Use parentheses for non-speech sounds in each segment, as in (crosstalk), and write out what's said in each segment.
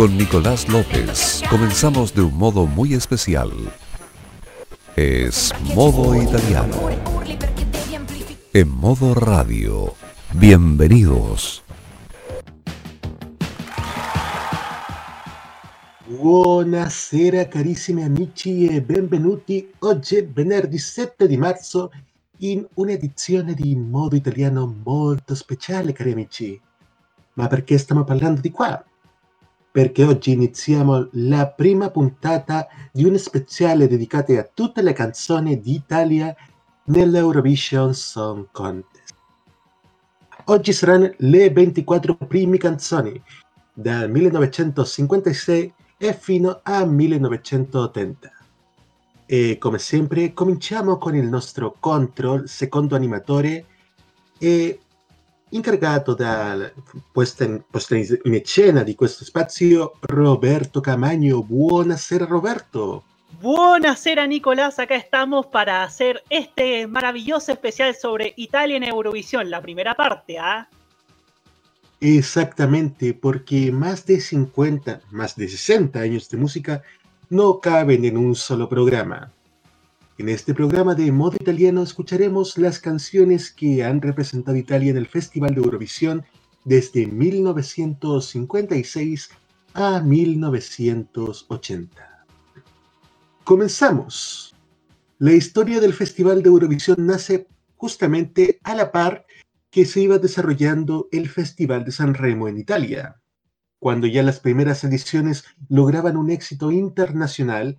Con Nicolás López comenzamos de un modo muy especial. Es modo italiano. En modo radio. Bienvenidos. Buonasera carissimi amici e benvenuti. Oggi è venerdì 7 di marzo in un'edizione di Modo Italiano molto speciale, cari amici. Ma perché stiamo parlando di qua? Perché oggi iniziamo la prima puntata di un speciale dedicato a tutte le canzoni d'Italia nell'Eurovision Song Contest. Oggi saranno le 24 prime canzoni, dal 1956 e fino al 1980. E come sempre cominciamo con il nostro control, secondo animatore e incaricato dal posta posta in scena di questo spazio Roberto Camagno. Buonasera Roberto. Buonasera Nicolás, acá estamos para hacer este maravilloso especial sobre Italia en Eurovisión, la primera parte, ¿ah? Exactamente, porque más de 50, más de 60 años de música no caben en un solo programa. En este programa de modo italiano escucharemos las canciones que han representado Italia en el Festival de Eurovisión desde 1956 a 1980. Comenzamos. La historia del Festival de Eurovisión nace justamente a la par que se iba desarrollando el Festival de San Remo en Italia. Cuando ya las primeras ediciones lograban un éxito internacional,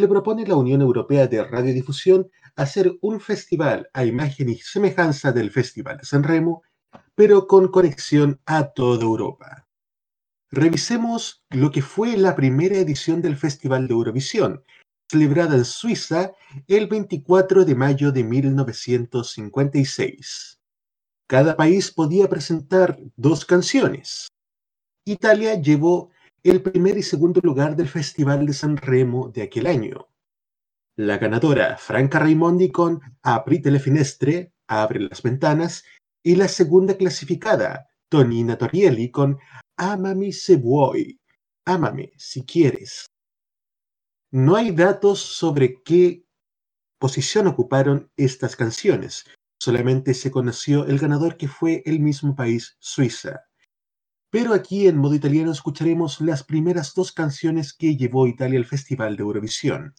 le propone la Unión Europea de Radiodifusión hacer un festival a imagen y semejanza del Festival de San Remo, pero con conexión a toda Europa. Revisemos lo que fue la primera edición del Festival de Eurovisión, celebrada en Suiza el 24 de mayo de 1956. Cada país podía presentar dos canciones. Italia llevó el primer y segundo lugar del Festival de San Remo de aquel año. La ganadora, Franca Raimondi con Aprite le finestre, Abre las ventanas, y la segunda clasificada, Tonina Torielli con Amami se vuoi, Ámame si quieres. No hay datos sobre qué posición ocuparon estas canciones, Solamente se conoció el ganador que fue el mismo país, Suiza. Pero aquí en modo italiano escucharemos las primeras dos canciones que llevó Italia al Festival de Eurovisión.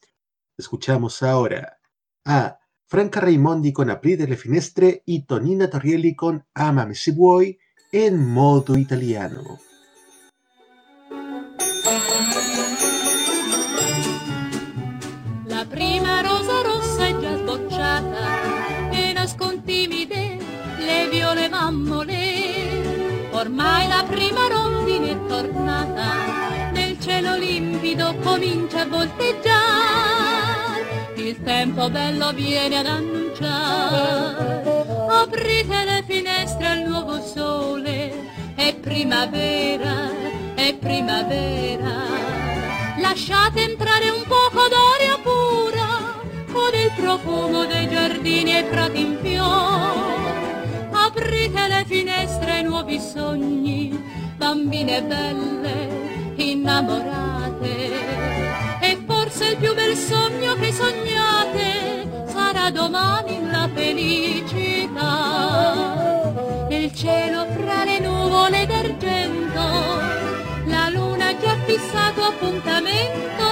Escuchamos ahora a Franca Raimondi con Aprite le finestre y Tonina Torrielli con Amame si vuoi en modo italiano. mammole. Ormai la prima rondine è tornata, nel cielo limpido comincia a volteggiare, il tempo bello viene ad annunciare. Aprite le finestre al nuovo sole, è primavera, è primavera. Lasciate entrare un poco d'aria pura, con il profumo dei giardini e prati in fiore aprite le finestre ai nuovi sogni, bambine belle, innamorate. E forse il più bel sogno che sognate sarà domani la felicità. Nel cielo fra le nuvole d'argento, la luna già fissato appuntamento.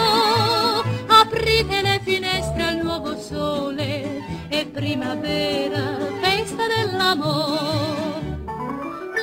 Aprite le finestre al nuovo sole e primavera festa dell'amore.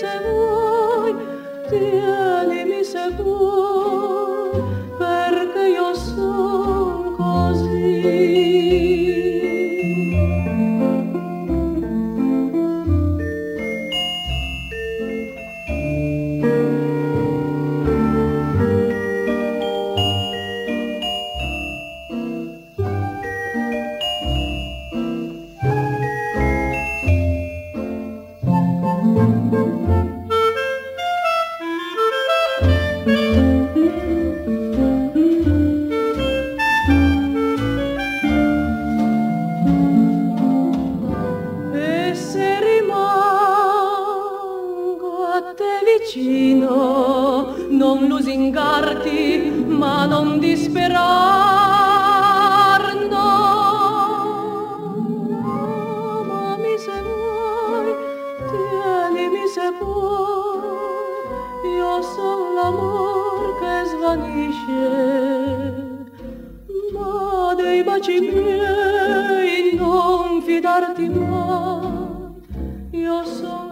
se voi, tieli mi se voi, perché io son così.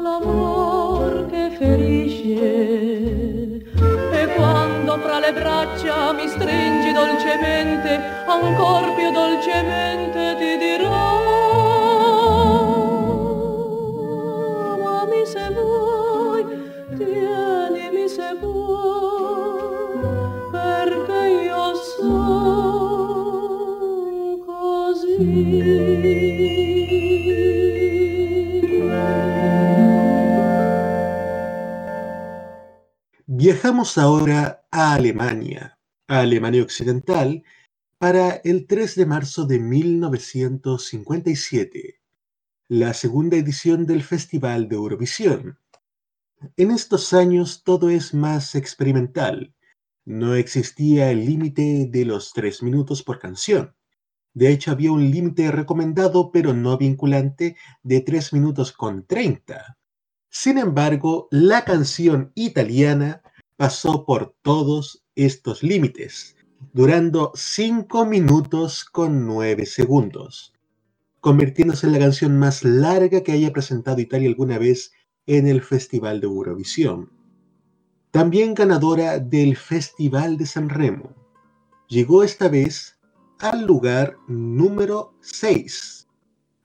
l'amor che ferisce. E quando fra le braccia mi stringi dolcemente, ancor più dolcemente ti dirò. Viajamos ahora a Alemania, a Alemania Occidental, para el 3 de marzo de 1957, la segunda edición del Festival de Eurovisión. En estos años todo es más experimental. No existía el límite de los tres minutos por canción. De hecho, había un límite recomendado, pero no vinculante, de 3 minutos con 30. Sin embargo, la canción italiana pasó por todos estos límites, durando 5 minutos con 9 segundos, convirtiéndose en la canción más larga que haya presentado Italia alguna vez en el Festival de Eurovisión. También ganadora del Festival de San Remo. Llegó esta vez al lugar número 6.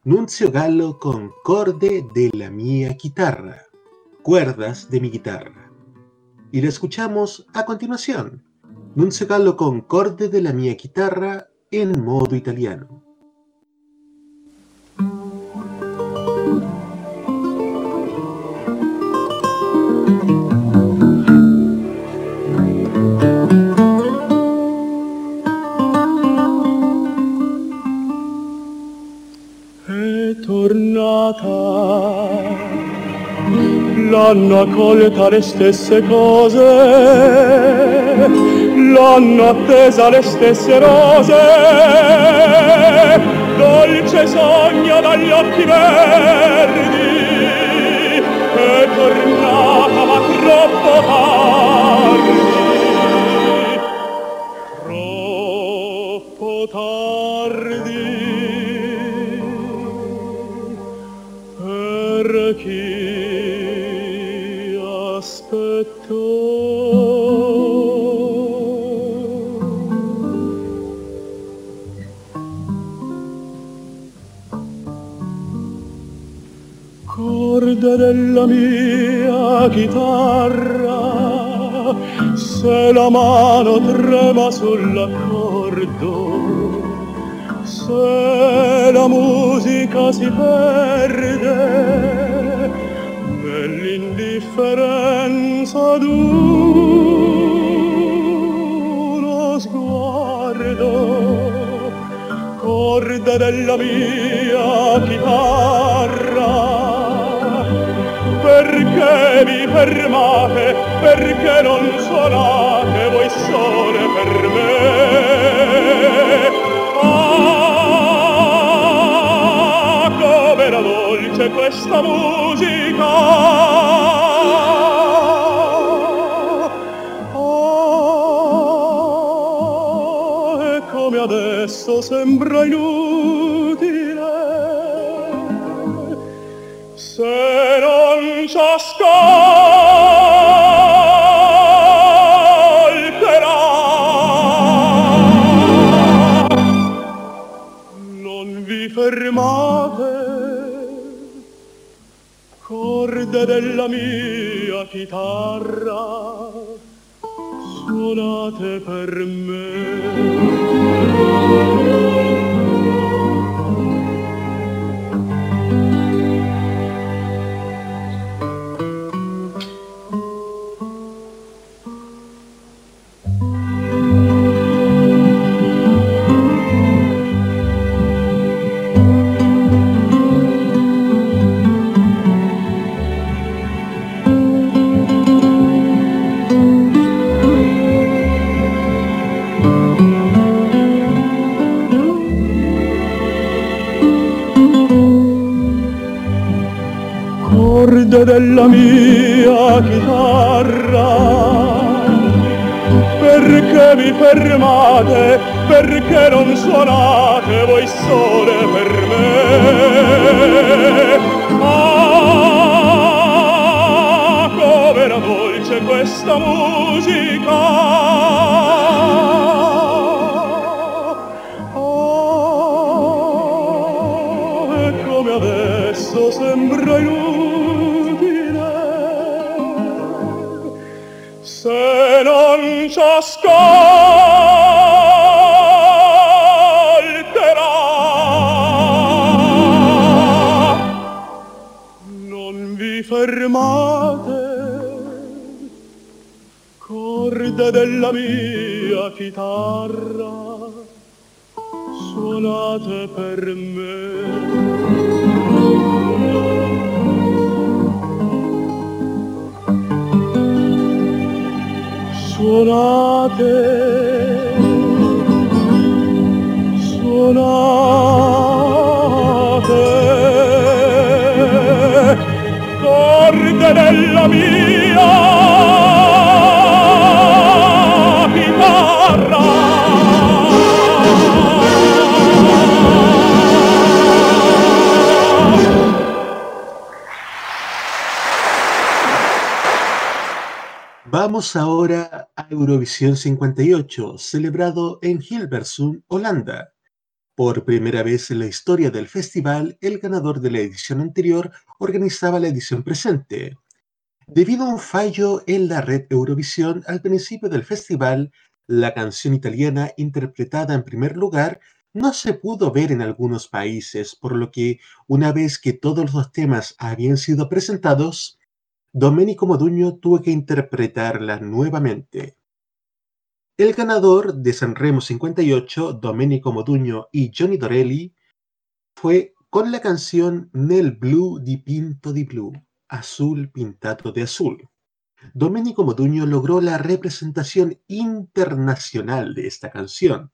Nuncio Gallo con corde de la mía guitarra, cuerdas de mi guitarra y lo escuchamos a continuación. Un lo concorde de la mia guitarra en modo italiano. È tornata l'hanno accolta le stesse cose, l'hanno attesa le stesse rose, dolce sogno dagli occhi verdi, è tornata ma troppo tardi. Della mia chitarra se la mano trema sull'accordo se la musica si perde nell'indifferenza d'uno sguardo corde della mia chitarra perché vi fermate, perché non suonate voi sole per me. Ah, come era dolce questa musica! Ah, e come adesso sembra illusione della mia chitarra suonate per me. Della mia chitarra. Perché vi fermate, perché non suonate voi sole per me? Ah, come era dolce questa musica! Corde della mia chitarra, suonate per me. suonate, suonate, corde della mia Vamos ahora a Eurovisión 58, celebrado en Hilversum, Holanda. Por primera vez en la historia del festival, el ganador de la edición anterior organizaba la edición presente. Debido a un fallo en la red Eurovisión al principio del festival, la canción italiana interpretada en primer lugar no se pudo ver en algunos países, por lo que una vez que todos los temas habían sido presentados, Domenico Moduño tuvo que interpretarla nuevamente. El ganador de Sanremo 58, Domenico Moduño y Johnny Dorelli, fue con la canción Nel Blu di Pinto di Blu, azul pintado de azul. Domenico Moduño logró la representación internacional de esta canción,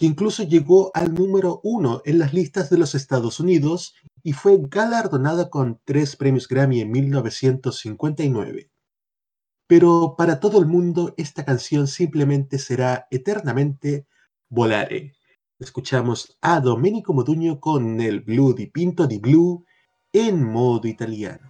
que incluso llegó al número uno en las listas de los Estados Unidos y fue galardonada con tres premios Grammy en 1959. Pero para todo el mundo esta canción simplemente será eternamente Volare. Escuchamos a Domenico Moduño con el Blue di Pinto di Blue en modo italiano.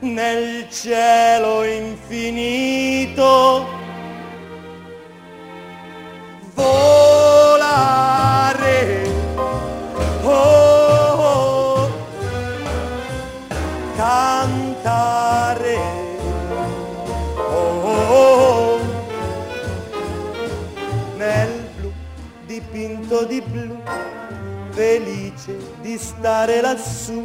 nel cielo infinito volare. Oh, oh, cantare. Oh, oh, nel blu dipinto di blu, felice di stare lassù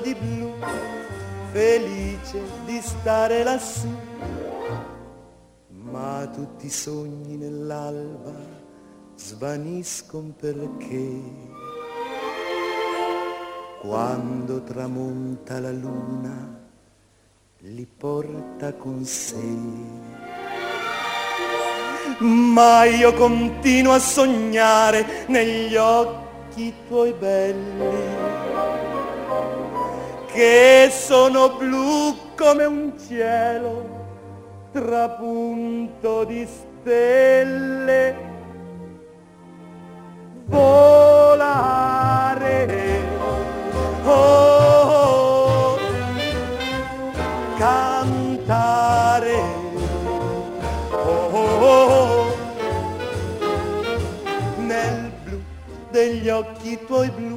dipinto di blu, felice di stare lassù ma tutti i sogni nell'alba svaniscono perché quando tramonta la luna li porta con sé. Ma io continuo a sognare negli occhi tuoi belli, che sono blu come un cielo trapunto di stelle. Volare. Oh, cantare. Oh, nel blu degli occhi tuoi blu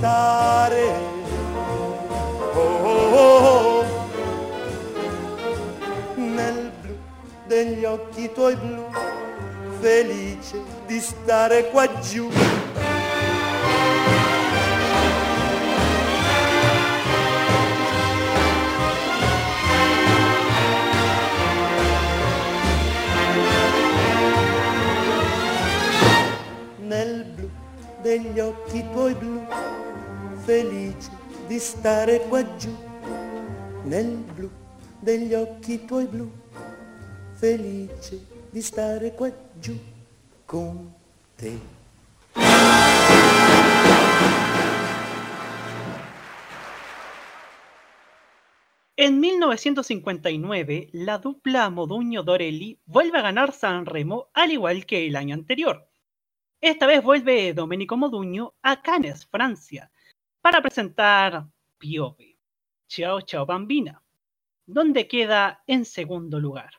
cantare nel blu degli occhi tuoi blu, felice di stare qua giù. Degli occhi tuoi blu, felice di stare qua giù nel blu degli occhi tuoi blu, felice di stare qua giù con te. En 1959, la dupla Moduño-Dorelli vuelve a ganar San Remo al igual que el año anterior. Esta vez vuelve Domenico Moduño a Cannes, Francia, para presentar Piove, Ciao Ciao Bambina, donde queda en segundo lugar.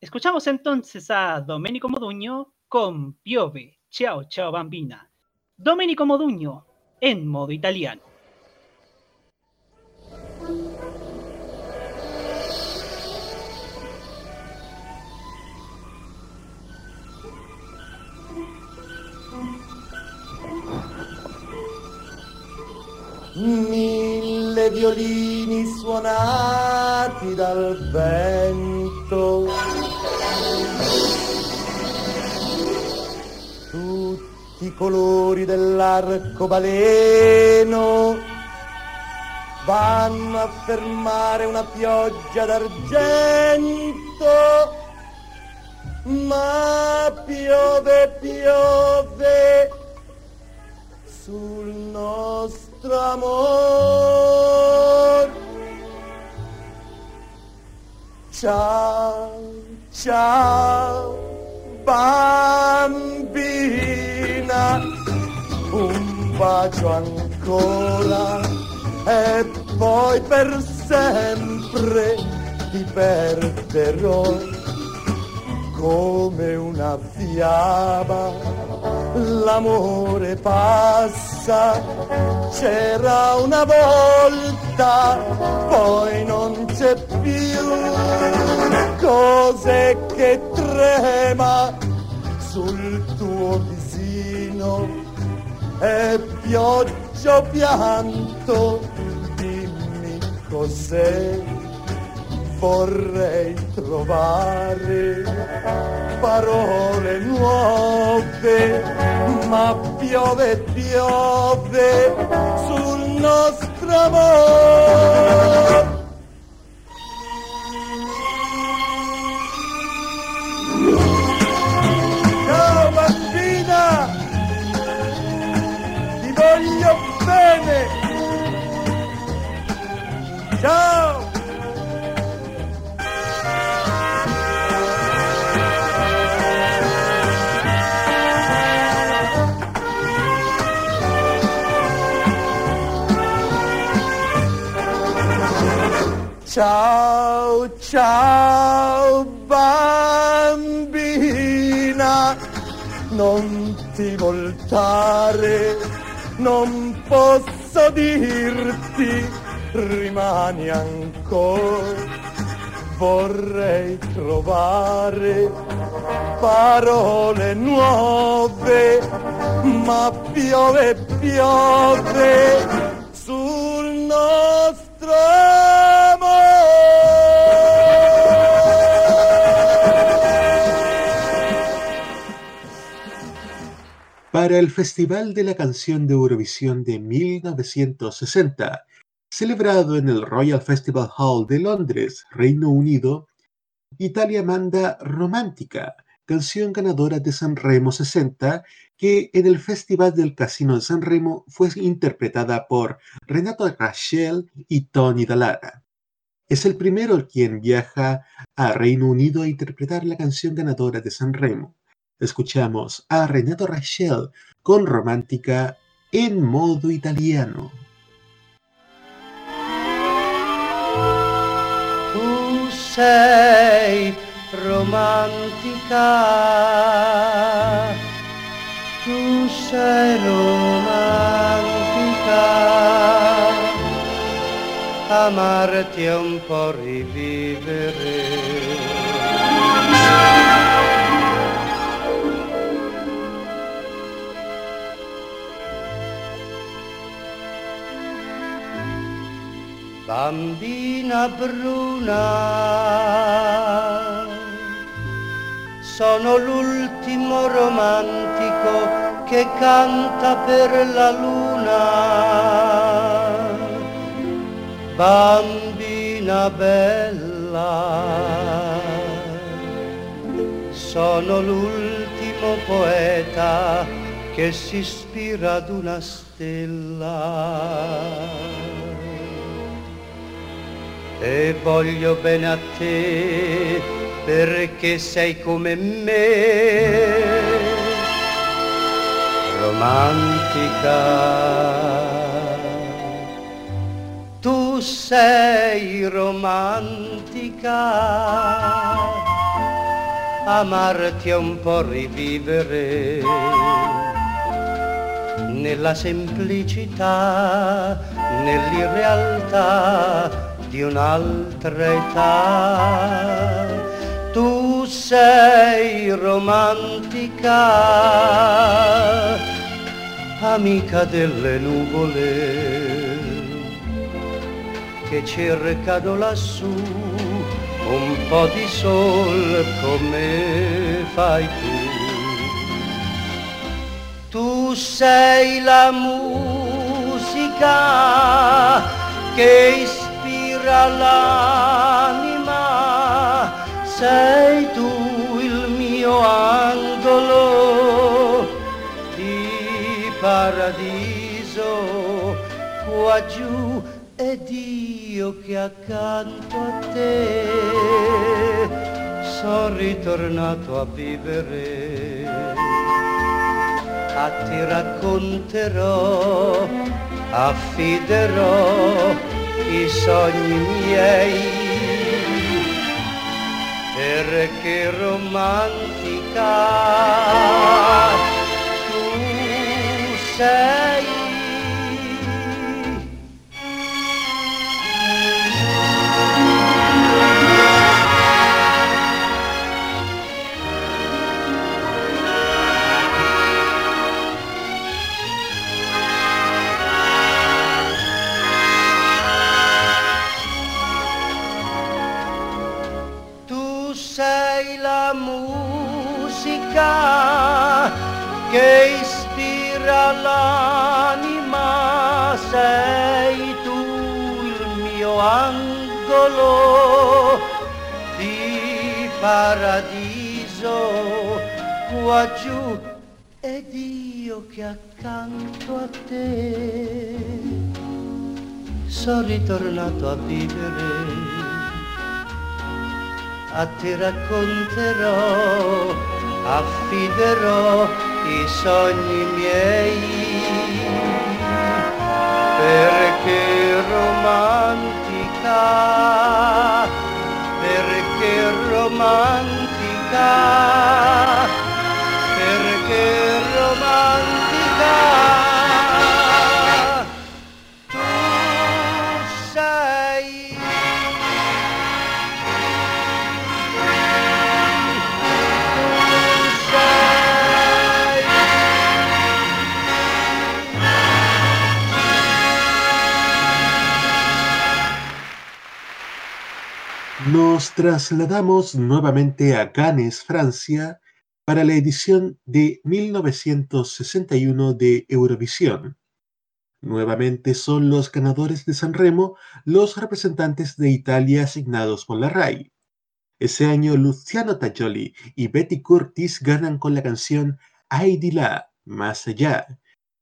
Escuchamos entonces a Domenico Moduño con Piove, Ciao Ciao Bambina. Domenico Moduño en modo italiano. Mille violini suonati dal vento. Tutti i colori dell'arcobaleno vanno a fermare una pioggia d'argento. Ma piove, piove sul nostro amor. Ciao, ciao, bambina, un bacio ancora. E poi per sempre ti perderò come una fiaba l'amore passa, c'era una volta, poi non c'è più, cos'è che trema sul tuo visino, e pioggia o pianto, dimmi cos'è, vorrei trovare parole nuove, ma piove, piove sul nostro amore. Ciao bambina, ti voglio bene. Ciao. Ciao, ciao bambina, non ti voltare, non posso dirti, rimani ancora. Vorrei trovare parole nuove, ma piove, piove sul nostro Para el Festival de la Canción de Eurovisión de 1960, celebrado en el Royal Festival Hall de Londres, Reino Unido, Italia manda Romántica, canción ganadora de San Remo 60, que en el Festival del Casino de San Remo fue interpretada por Renato Rachel y Tony Dallara. Es el primero quien viaja a Reino Unido a interpretar la canción ganadora de San Remo. Escuchamos a Renato Rachel con Romántica en modo italiano. Tu sei romantica, tu sei romantica, amarti è un po' rivivere. Bambina bruna, sono l'ultimo romantico che canta per la luna. Bambina bella, sono l'ultimo poeta che si ispira ad una stella e voglio bene a te perché sei come me, romantica. Tu sei romantica, amarti è un po' rivivere nella semplicità, nell'irrealtà di un'altra età. Tu sei romantica, amica delle nuvole che cercano lassù un po' di sol come fai tu. Tu sei la musica che ispira l'anima, sei tu il mio angolo di paradiso qua giù ed io che accanto a te sono ritornato a vivere. A ti racconterò, affiderò i sogni miei, perché romantica tu sei. Musica che ispira l'anima, sei tu il mio angolo di paradiso qua giù ed io che accanto a te. Sono ritornato a vivere a te racconterò, affiderò i sogni miei, perché romantica, perché romantica, perché romantica. Trasladamos nuevamente a Cannes, Francia, para la edición de 1961 de Eurovisión. Nuevamente son los ganadores de San Remo los representantes de Italia asignados por la RAI. Ese año Luciano Tajoli y Betty Curtis ganan con la canción Ay La, Más Allá,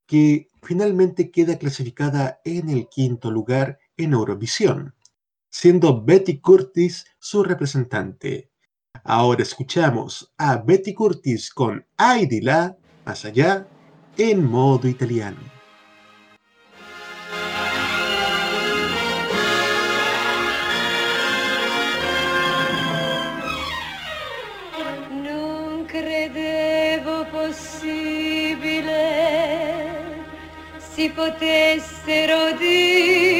que finalmente queda clasificada en el quinto lugar en Eurovisión siendo Betty Curtis su representante. Ahora escuchamos a Betty Curtis con Ay di là, más allá, en modo italiano. Si potessero dire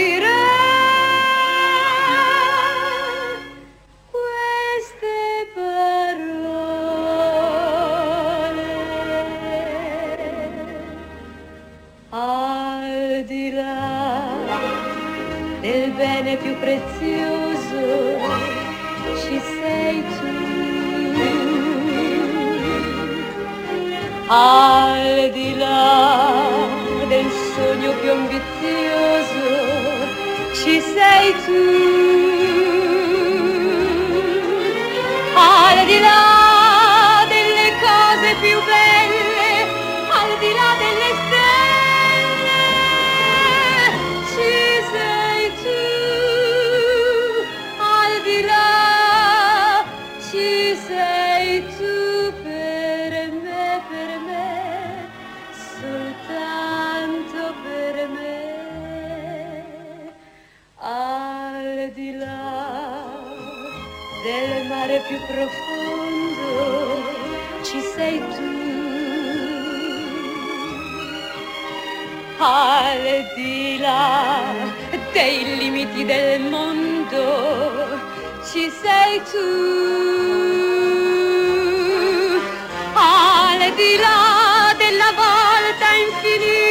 Al di là del sogno più ambizioso ci sei tu. Al di là Al di là dei limiti del mondo ci sei tu. Al di là della volta infinita,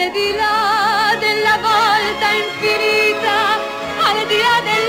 Al di là della volta infinita, al di là della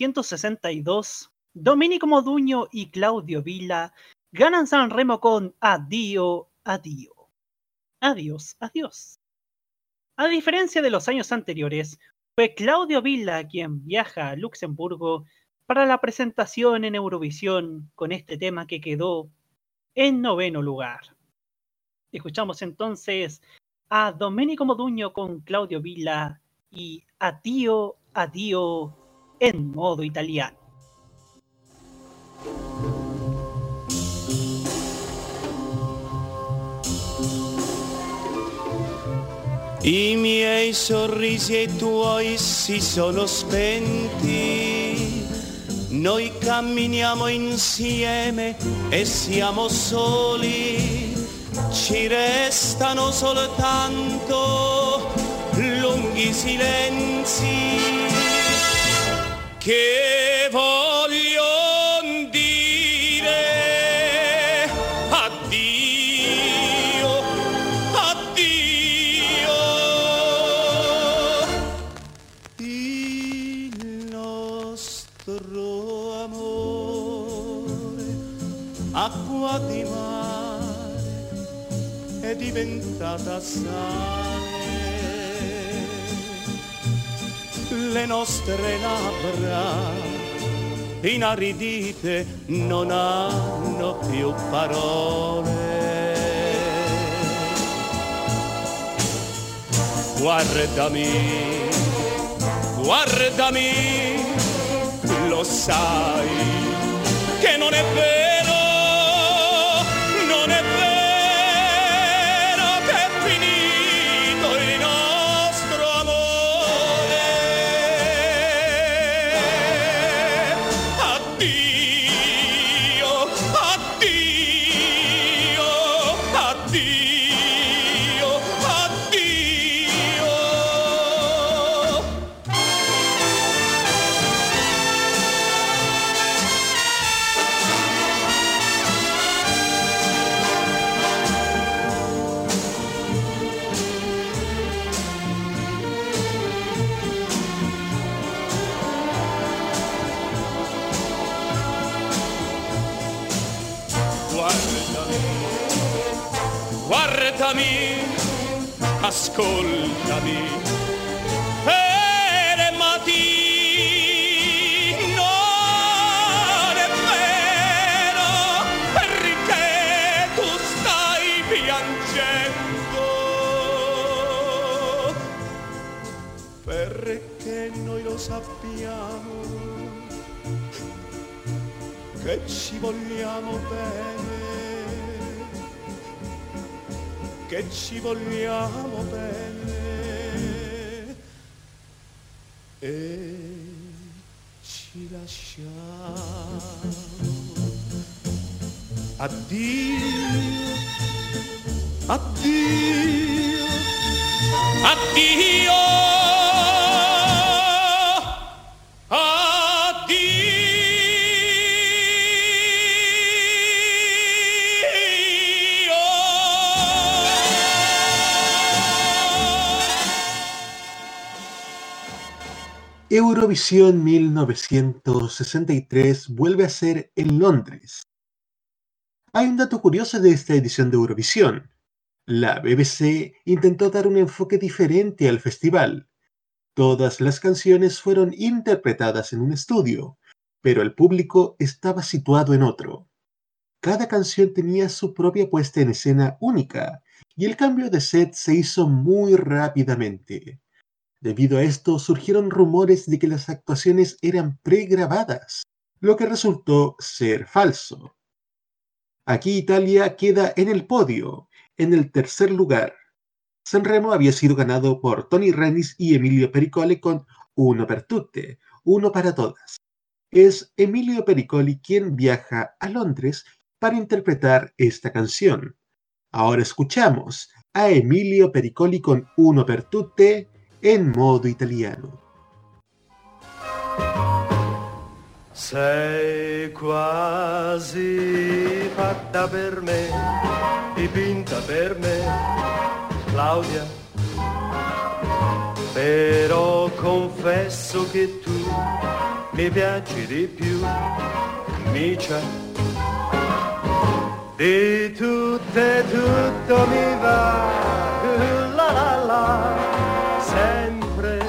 1962, Domenico Moduño y Claudio Villa ganan San Remo con Adiós, Adiós. Adiós, adiós. A diferencia de los años anteriores, fue Claudio Villa quien viaja a Luxemburgo para la presentación en Eurovisión con este tema que quedó en noveno lugar. Escuchamos entonces a Domenico Moduño con Claudio Villa y Addio, Addio en modo italiano. I miei sorrisi e i tuoi si sono spenti. Noi camminiamo insieme e siamo soli. Ci restano soltanto lunghi silenzi che voglio dire addio, addio. Il nostro amore, acqua di mare, è diventata sale. Le nostre labbra inaridite non hanno più parole. Guardami, guardami, lo sai che non è vero, guardami, ascoltami. Fermati. Perché noi lo sappiamo che ci vogliamo bene, che ci vogliamo bene e ci lasciamo. Addio, addio, addio. Eurovisión 1963 vuelve a ser en Londres. Hay un dato curioso de esta edición de Eurovisión. La BBC intentó dar un enfoque diferente al festival. Todas las canciones fueron interpretadas en un estudio, pero el público estaba situado en otro. Cada canción tenía su propia puesta en escena única, y el cambio de set se hizo muy rápidamente. Debido a esto surgieron rumores de que las actuaciones eran pregrabadas, lo que resultó ser falso. Aquí Italia queda en el podio, en el tercer lugar. Sanremo había sido ganado por Tony Rennis y Emilio Pericoli con Uno per tutte, uno para todas. Es Emilio Pericoli quien viaja a Londres para interpretar esta canción. Ahora escuchamos a Emilio Pericoli con Uno per tutte en modo italiano. Sei quasi fatta per me, dipinta per me, Claudia. però confesso che tu mi piaci di più, micia. Di tutte tutto mi va, la la la, sempre.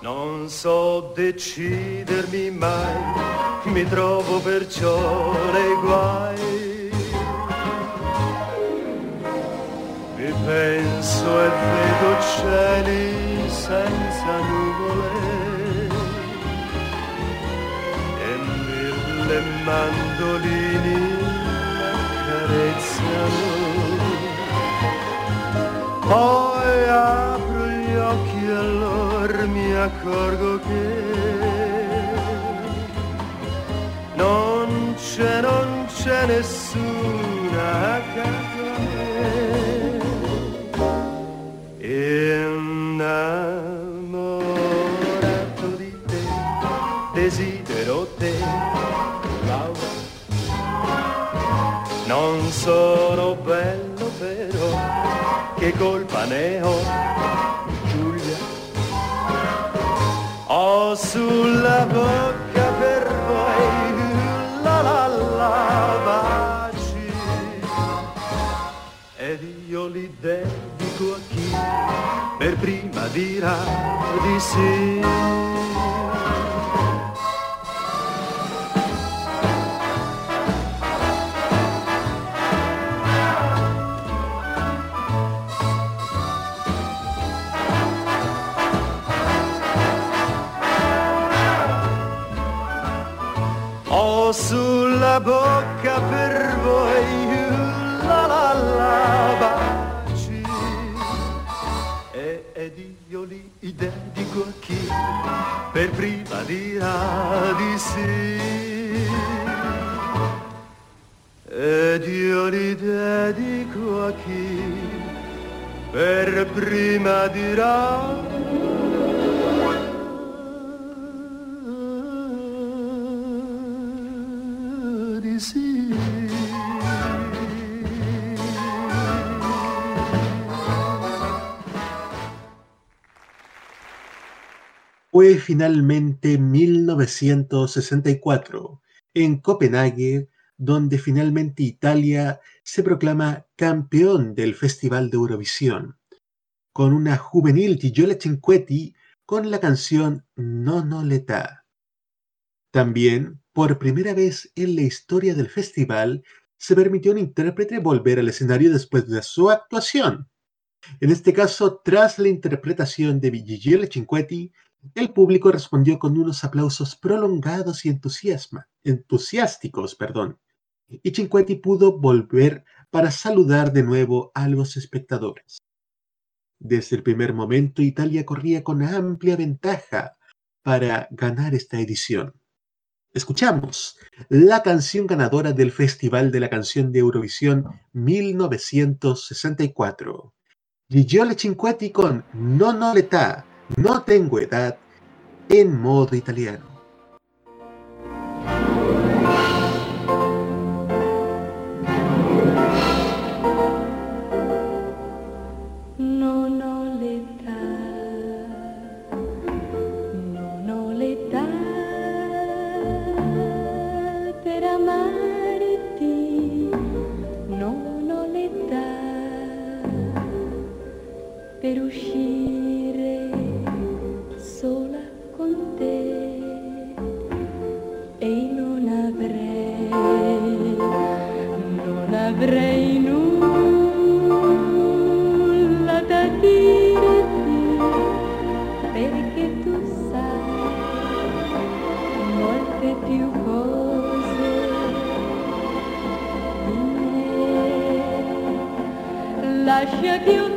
Non so decidermi mai, mi trovo perciò nei guai. Mi penso e vedo cieli senza nuvole e mille mandolini accarezzano. Occhi e allora mi accorgo che non c'è, non c'è nessuna accanto a me. Innamorato di te, desidero te, Laura. Non sono bello però, che colpa ne ho, prima dirà di sì. Ho sulla bocca per li dedico a chi per prima dirà di sì. Ed io li dedico a chi per prima dirà Fue finalmente 1964, en Copenhague, donde finalmente Italia se proclama campeón del Festival de Eurovisión, con una juvenil Gigiola Cinquetti con la canción No No l'età. También, por primera vez en la historia del festival, se permitió a un intérprete volver al escenario después de su actuación. En este caso, tras la interpretación de Gigiola Cinquetti, el público respondió con unos aplausos prolongados y entusiasma, entusiásticos, perdón, y Cinquetti pudo volver para saludar de nuevo a los espectadores. Desde el primer momento, Italia corría con amplia ventaja para ganar esta edición. Escuchamos la canción ganadora del Festival de la Canción de Eurovisión 1964. Gigiola Cinquetti con No No l'età, no tengo edad, en modo italiano. Non ho de Dios.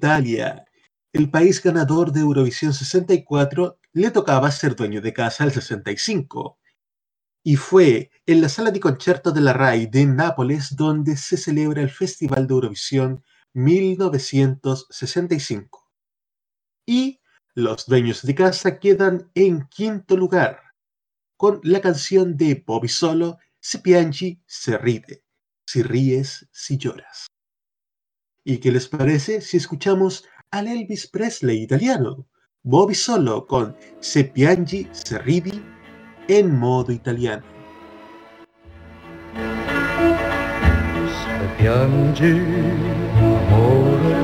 Italia, el país ganador de Eurovisión 64, le tocaba ser dueño de casa el 65. Y fue en la sala de conciertos de la RAI de Nápoles donde se celebra el Festival de Eurovisión 1965. Y los dueños de casa quedan en quinto lugar con la canción de Bobby Solo, Se piangi, se ride, si ríes, si lloras. ¿Y qué les parece si escuchamos al Elvis Presley italiano, Bobby Solo con Se piangi, se ridi en modo italiano? Se piangi, amore,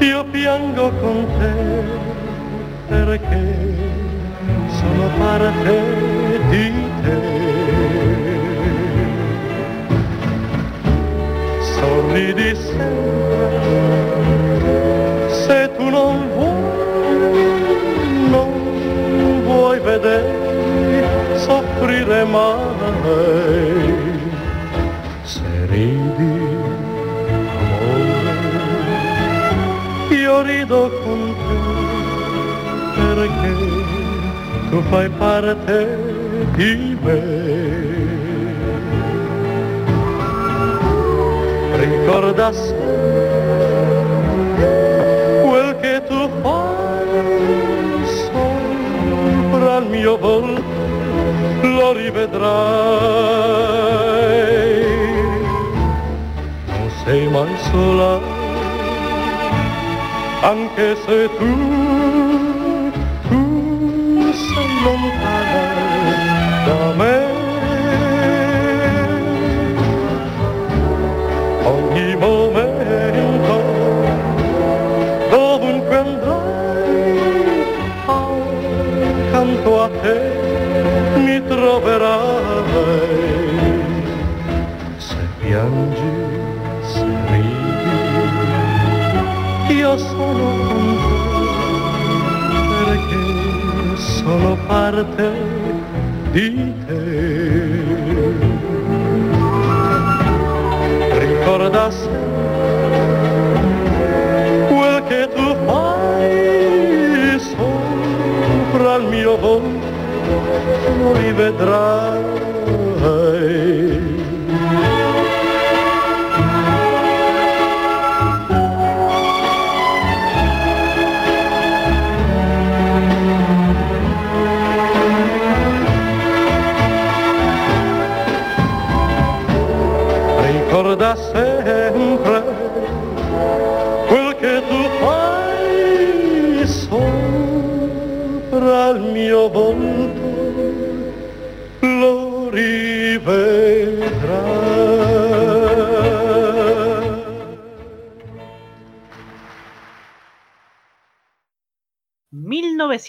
io piango con te perché sono di Sorridi sempre se tu non vuoi, non vuoi vedere soffrire mai. Se ridi, amore, io rido con te perché tu fai parte di me. Ricorda sempre quel che tu fai sopra il mio volto, lo rivedrai. Non sei mai sola, anche se tu sono parte di te. Ricorda sempre quel che tu fai sopra il mio volto, lo rivedrai.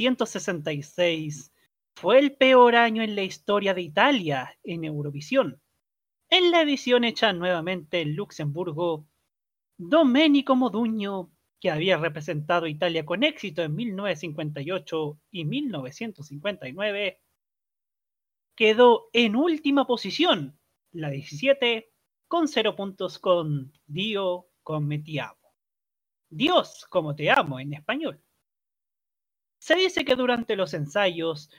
1966 fue el peor año en la historia de Italia en Eurovisión. En la edición hecha nuevamente en Luxemburgo, Domenico Modugno, que había representado Italia con éxito en 1958 y 1959, quedó en última posición, la 17, con 0 puntos con Dio come ti amo. Dios como te amo en español. Se dice que durante los ensayos,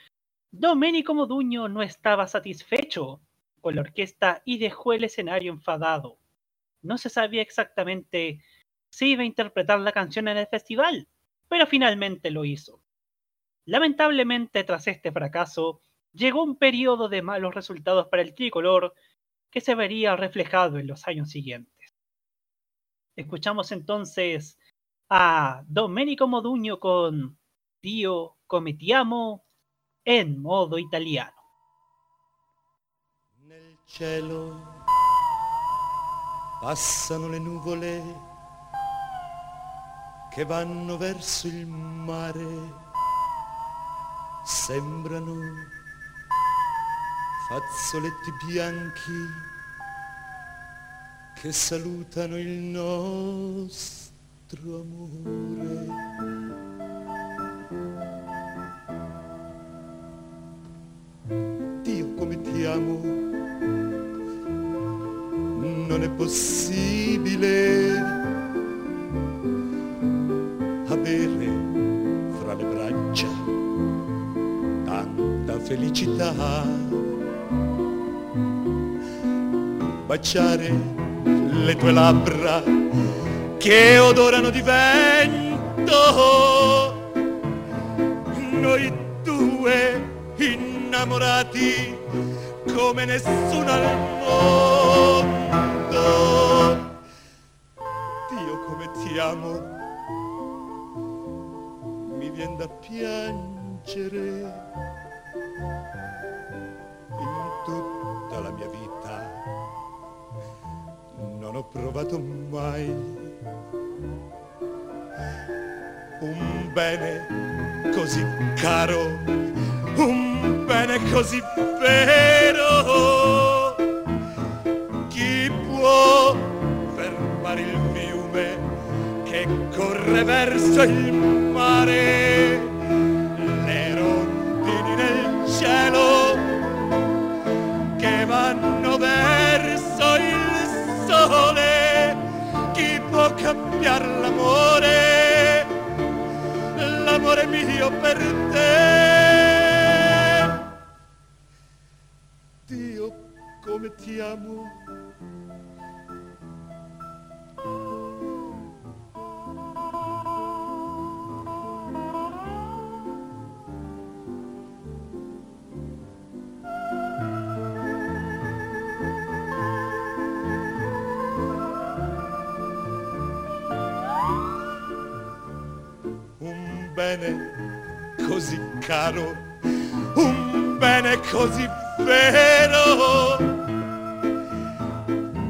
Domenico Moduño no estaba satisfecho con la orquesta y dejó el escenario enfadado. No se sabía exactamente si iba a interpretar la canción en el festival, pero finalmente lo hizo. Lamentablemente, tras este fracaso, llegó un periodo de malos resultados para el tricolor que se vería reflejado en los años siguientes. Escuchamos entonces a Domenico Moduño con Dio come ti amo en modo italiano. Nel cielo passano le nuvole che vanno verso il mare, sembrano fazzoletti bianchi che salutano il nostro amore. Come ti amo, non è possibile avere fra le braccia tanta felicità, baciare le tue labbra che odorano di vento, noi due innamorati come nessuno al mondo. Dio come ti amo, mi viene da piangere in tutta la mia vita. Non ho provato mai un bene così caro, un bene così vero. Chi può fermare il fiume che corre verso il mare? Le rondini nel cielo che vanno verso il sole. Chi può cambiare l'amore? L'amore mio per te. Come ti amo. un bene così caro, un bene così vero.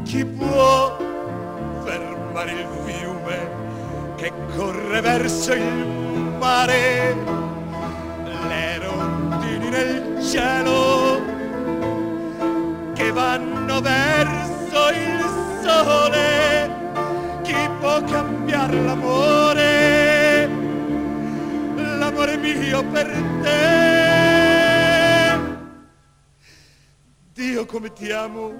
Chi può fermare il fiume che corre verso il mare? Le rondini nel cielo che vanno verso il sole. Chi può cambiare l'amore? L'amore mio per te. Come ti amo.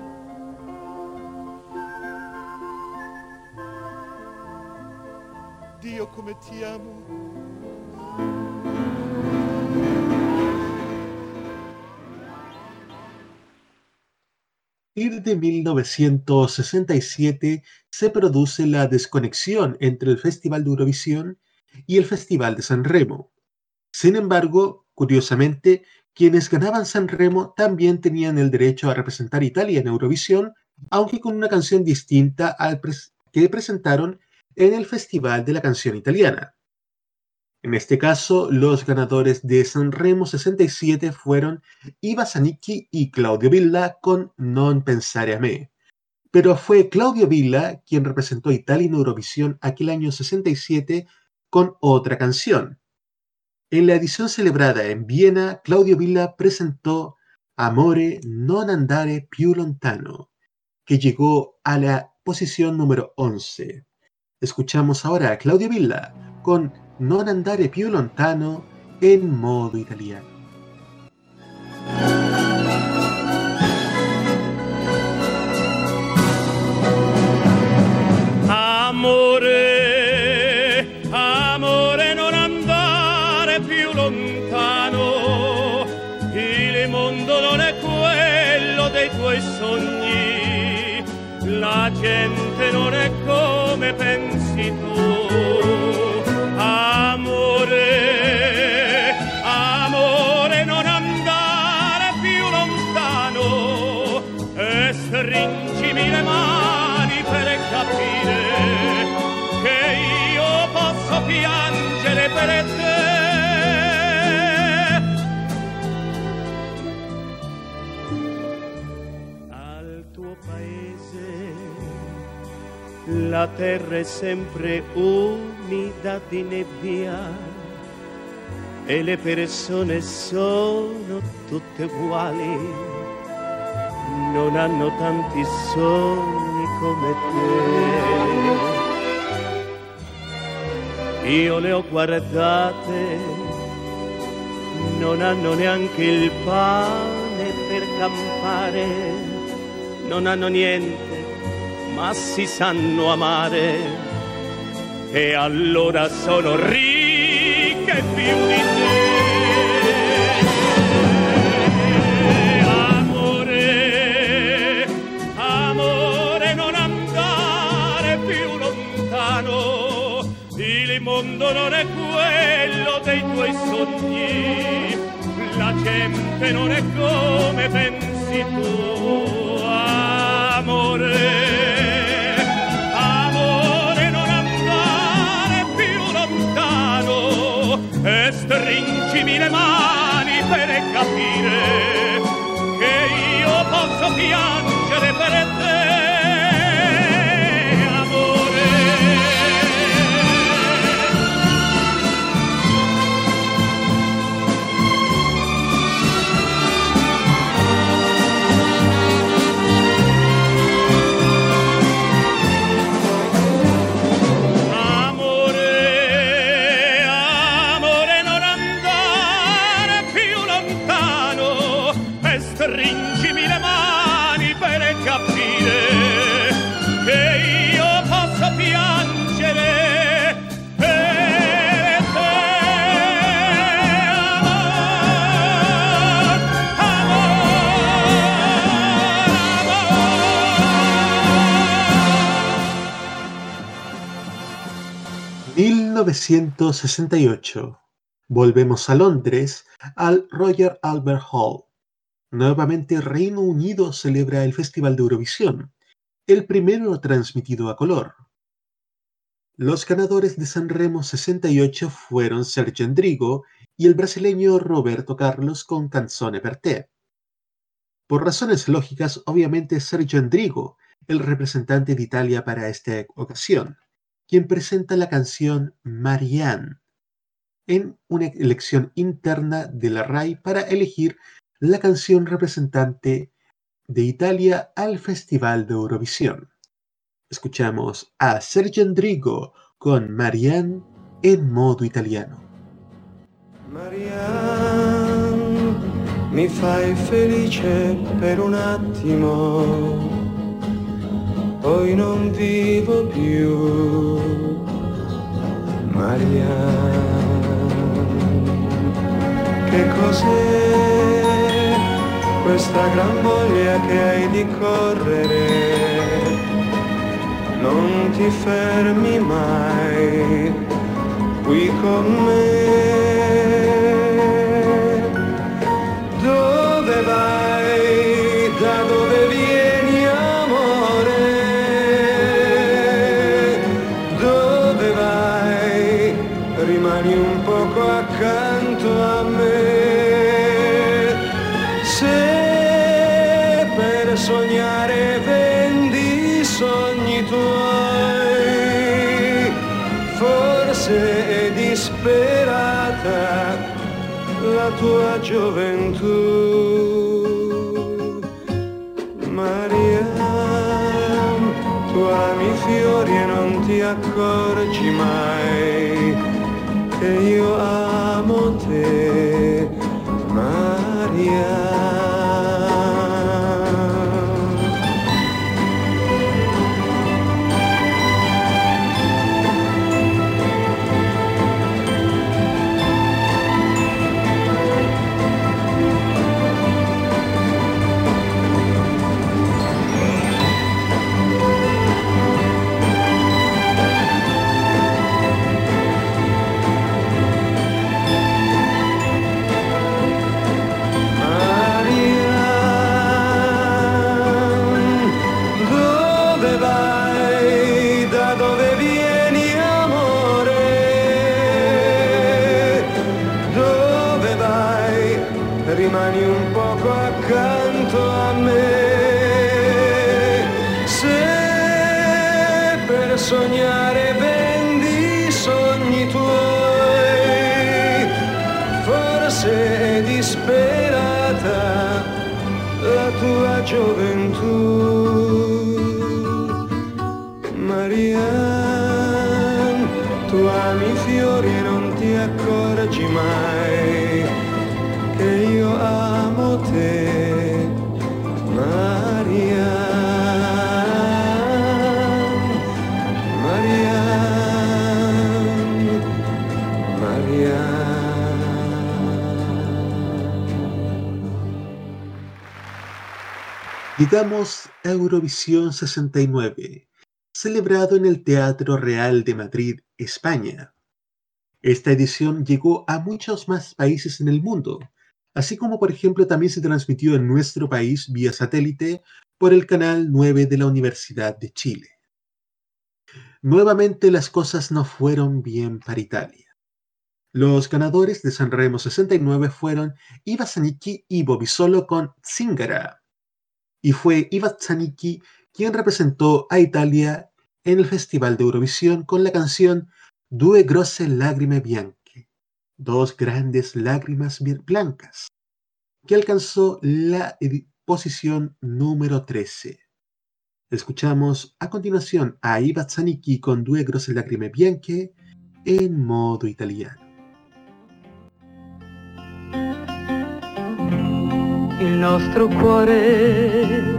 Dio come ti amo. De 1967 se produce la desconexión entre el Festival de Eurovisión y el Festival de San Remo. Sin embargo, curiosamente, quienes ganaban San Remo también tenían el derecho a representar Italia en Eurovisión, aunque con una canción distinta al que presentaron en el Festival de la Canción Italiana. En este caso, los ganadores de San Remo 67 fueron Iva Zanicchi y Claudio Villa con Non pensare a me. Pero fue Claudio Villa quien representó a Italia en Eurovisión aquel año 67 con otra canción. En la edición celebrada en Viena, Claudio Villa presentó Amore non andare più lontano, que llegó a la posición número 11. Escuchamos ahora a Claudio Villa con Non andare più lontano en modo italiano. me pensa la terra è sempre umida di nebbia e le persone sono tutte uguali, non hanno tanti sogni come te. Io le ho guardate, non hanno neanche il pane per campare, non hanno niente, ma si sanno amare. E allora sono ricche più di te. Amore, amore, non andare più lontano, il mondo non è quello dei tuoi sogni, la gente non è come pensi tu, stringimi le mani per capire che io posso piangere 1968. Volvemos a Londres, al Royal Albert Hall. Nuevamente Reino Unido celebra el Festival de Eurovisión, el primero transmitido a color. Los ganadores de Sanremo 68 fueron Sergio Endrigo y el brasileño Roberto Carlos con Canzone per te. Por razones lógicas, obviamente Sergio Endrigo, el representante de Italia para esta ocasión, quien presenta la canción Marianne en una elección interna de la RAI para elegir la canción representante de Italia al Festival de Eurovisión. Escuchamos a Sergio Endrigo con Marianne en modo italiano. Marianne, mi fai felice per un attimo, poi non vivo più. Marianne, che cos'è questa gran voglia che hai di correre? Non ti fermi mai qui con me. Gioventù. Mariam, tu ami i fiori e non ti accorgi mai A Eurovisión 69, celebrado en el Teatro Real de Madrid, España. Esta edición llegó a muchos más países en el mundo, así como por ejemplo también se transmitió en nuestro país vía satélite por el canal 9 de la Universidad de Chile. Nuevamente las cosas no fueron bien para Italia. Los ganadores de Sanremo 69 fueron Iva Zanicki y Bobisolo con Zingara. Y fue Iva Zanicki quien representó a Italia en el Festival de Eurovisión con la canción Due grosse lagrime bianche, dos grandes lágrimas blancas, que alcanzó la posición número 13. Escuchamos a continuación a Iva Zanicki con Due grosse lagrime bianche en modo italiano. Nostro cuore,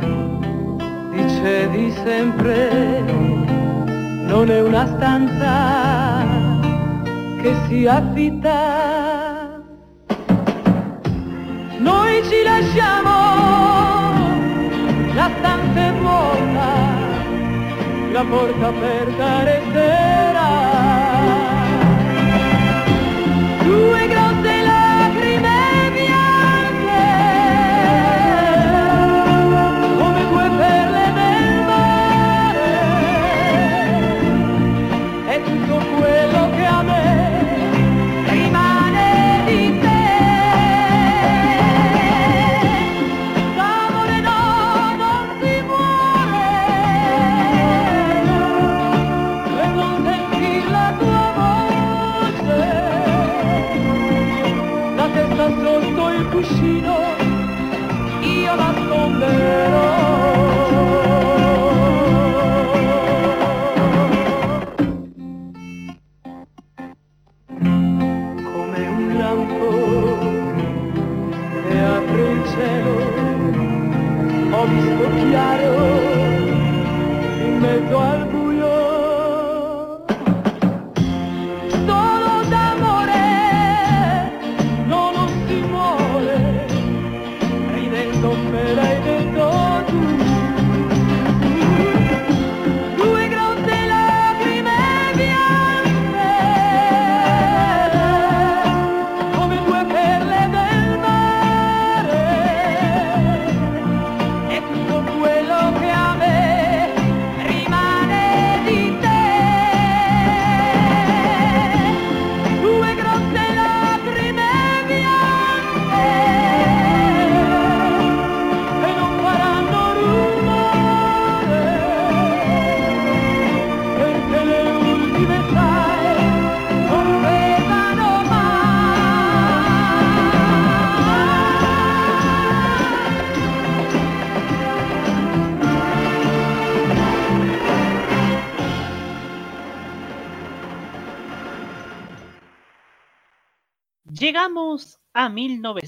dicevi sempre, non è una stanza che si affitta. Noi ci lasciamo, la stanza è vuota, la porta aperta resterà.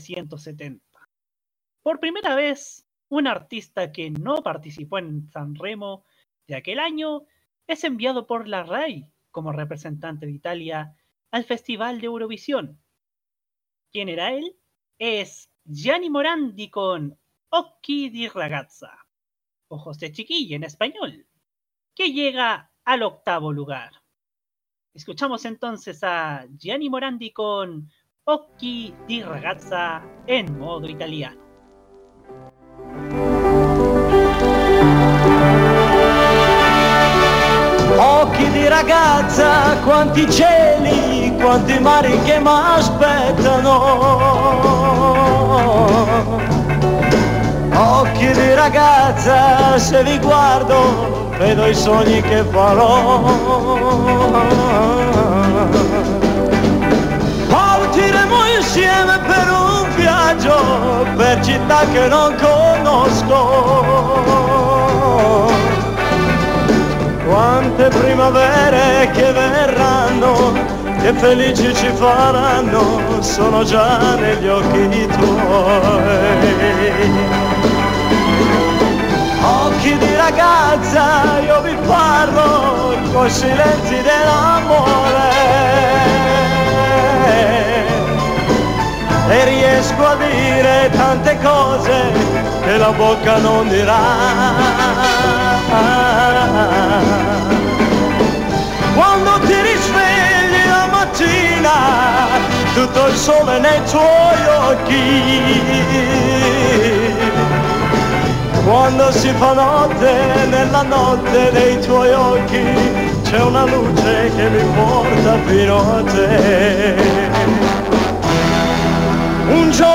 1970. Por primera vez, un artista que no participó en San Remo de aquel año es enviado por la RAI como representante de Italia al Festival de Eurovisión. ¿Quién era él? Es Gianni Morandi con Occhi di ragazza, ojos de chiquilla en español, que llega al octavo lugar. Escuchamos entonces a Gianni Morandi con Occhi di ragazza en modo italiano. Occhi di ragazza, quanti cieli, quanti mari che mi aspettano. Occhi di ragazza, se vi guardo vedo i sogni che farò. Insieme per un viaggio, per città che non conosco. Quante primavere che verranno, che felici ci faranno, sono già negli occhi tuoi occhi di ragazza io vi parlo con silenzi dell'amore che la bocca non dirà quando ti risvegli la mattina tutto il sole nei tuoi occhi quando si fa notte, nella notte dei tuoi occhi, c'è una luce che mi porta fino a te. Un giorno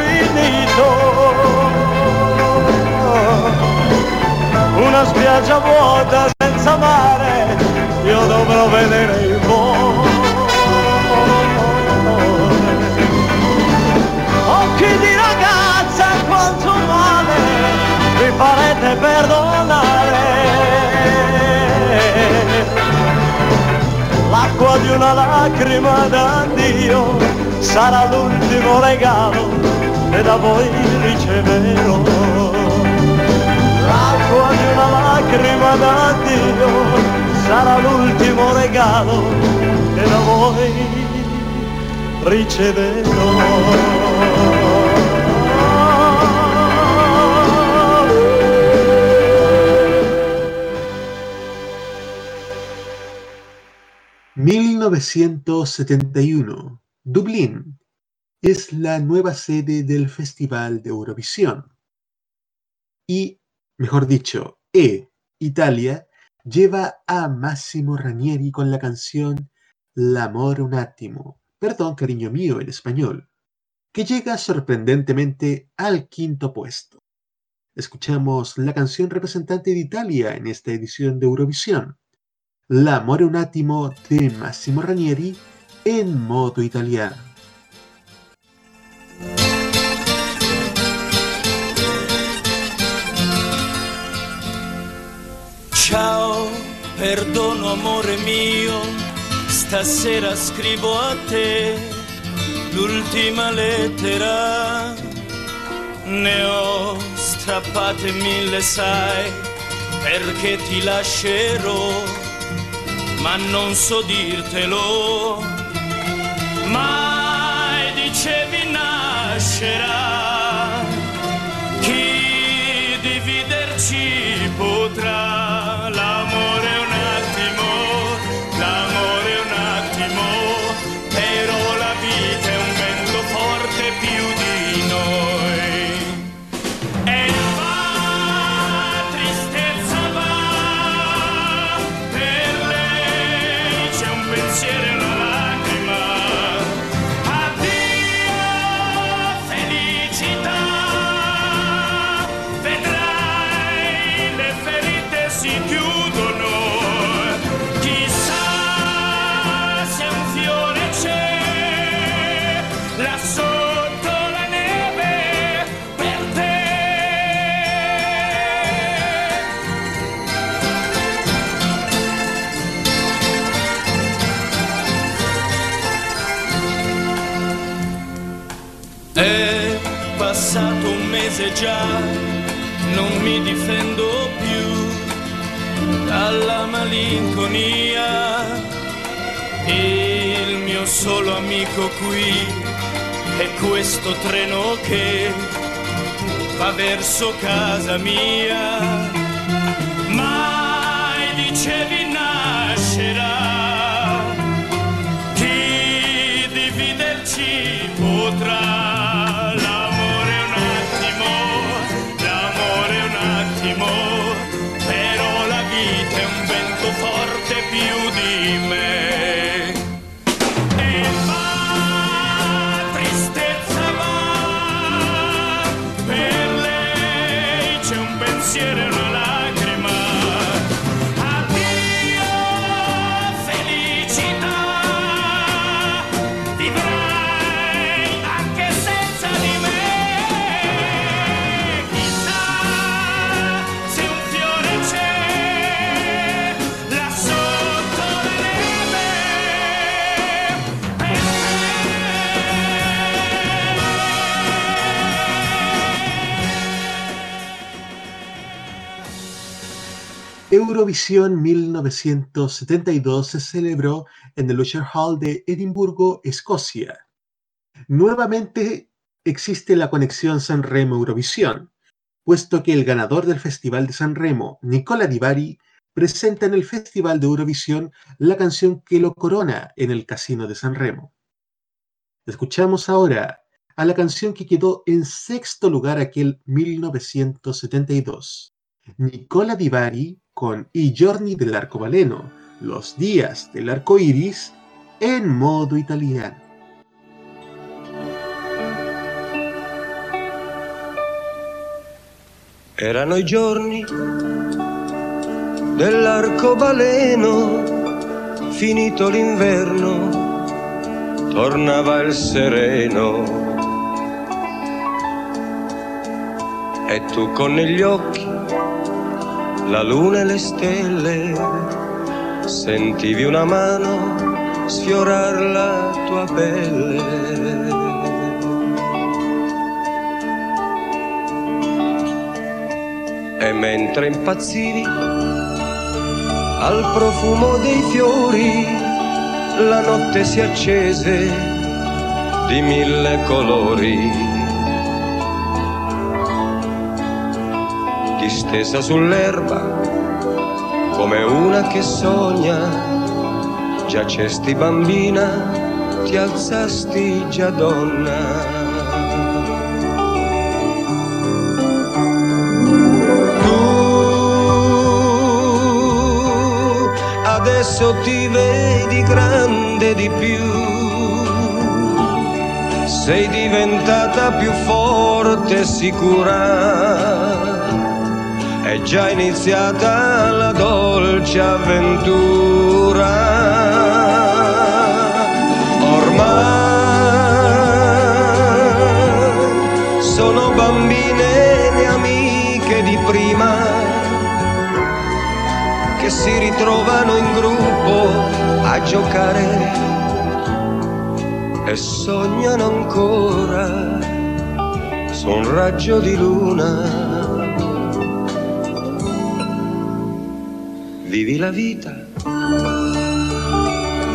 Una spiaggia vuota senza mare, io dovrò vedere il volo. Occhi di ragazza, quanto male mi farete perdonare. L'acqua di una lacrima d'addio sarà l'ultimo regalo che da voi riceverò. L'acqua lacrima regalo che da voi riceverò. 1971 Dublín es la nueva sede del Festival de Eurovisión. Y, mejor dicho, E, Italia, lleva a Massimo Ranieri con la canción L'amore un attimo, perdón, cariño mío en español, que llega sorprendentemente al quinto puesto. Escuchamos la canción representante de Italia en esta edición de Eurovisión, L'amore un attimo de Massimo Ranieri in modo italiano. Ciao, perdono amore mio, stasera scrivo a te l'ultima lettera. Ne ho strappate mille, sai, perché ti lascerò, ma non so dirtelo mai dicevi nascerà più dalla malinconia. Il mio solo amico qui è questo treno che va verso casa mia. Eurovisión 1972 se celebró en el Usher Hall de Edimburgo, Escocia. Nuevamente existe la conexión San Remo-Eurovisión, puesto que el ganador del Festival de San Remo, Nicola Di Bari, presenta en el Festival de Eurovisión la canción que lo corona en el Casino de San Remo. Escuchamos ahora a la canción que quedó en sexto lugar aquel 1972. Nicola Di Bari con I giorni dell'arcobaleno, los días del arco iris, en modo italiano. Erano i giorni dell'arcobaleno, finito l'inverno, tornava il sereno. E tu con negli occhi la luna e le stelle, sentivi una mano sfiorar la tua pelle. E mentre impazzivi al profumo dei fiori, la notte si accese di mille colori. Distesa sull'erba come una che sogna, giacesti bambina, ti alzasti già donna. Tu adesso ti vedi grande di più, sei diventata più forte e sicura, è già iniziata la dolce avventura. Ormai sono bambine le amiche di prima che si ritrovano in gruppo a giocare e sognano ancora su un raggio di luna. Vivi la vita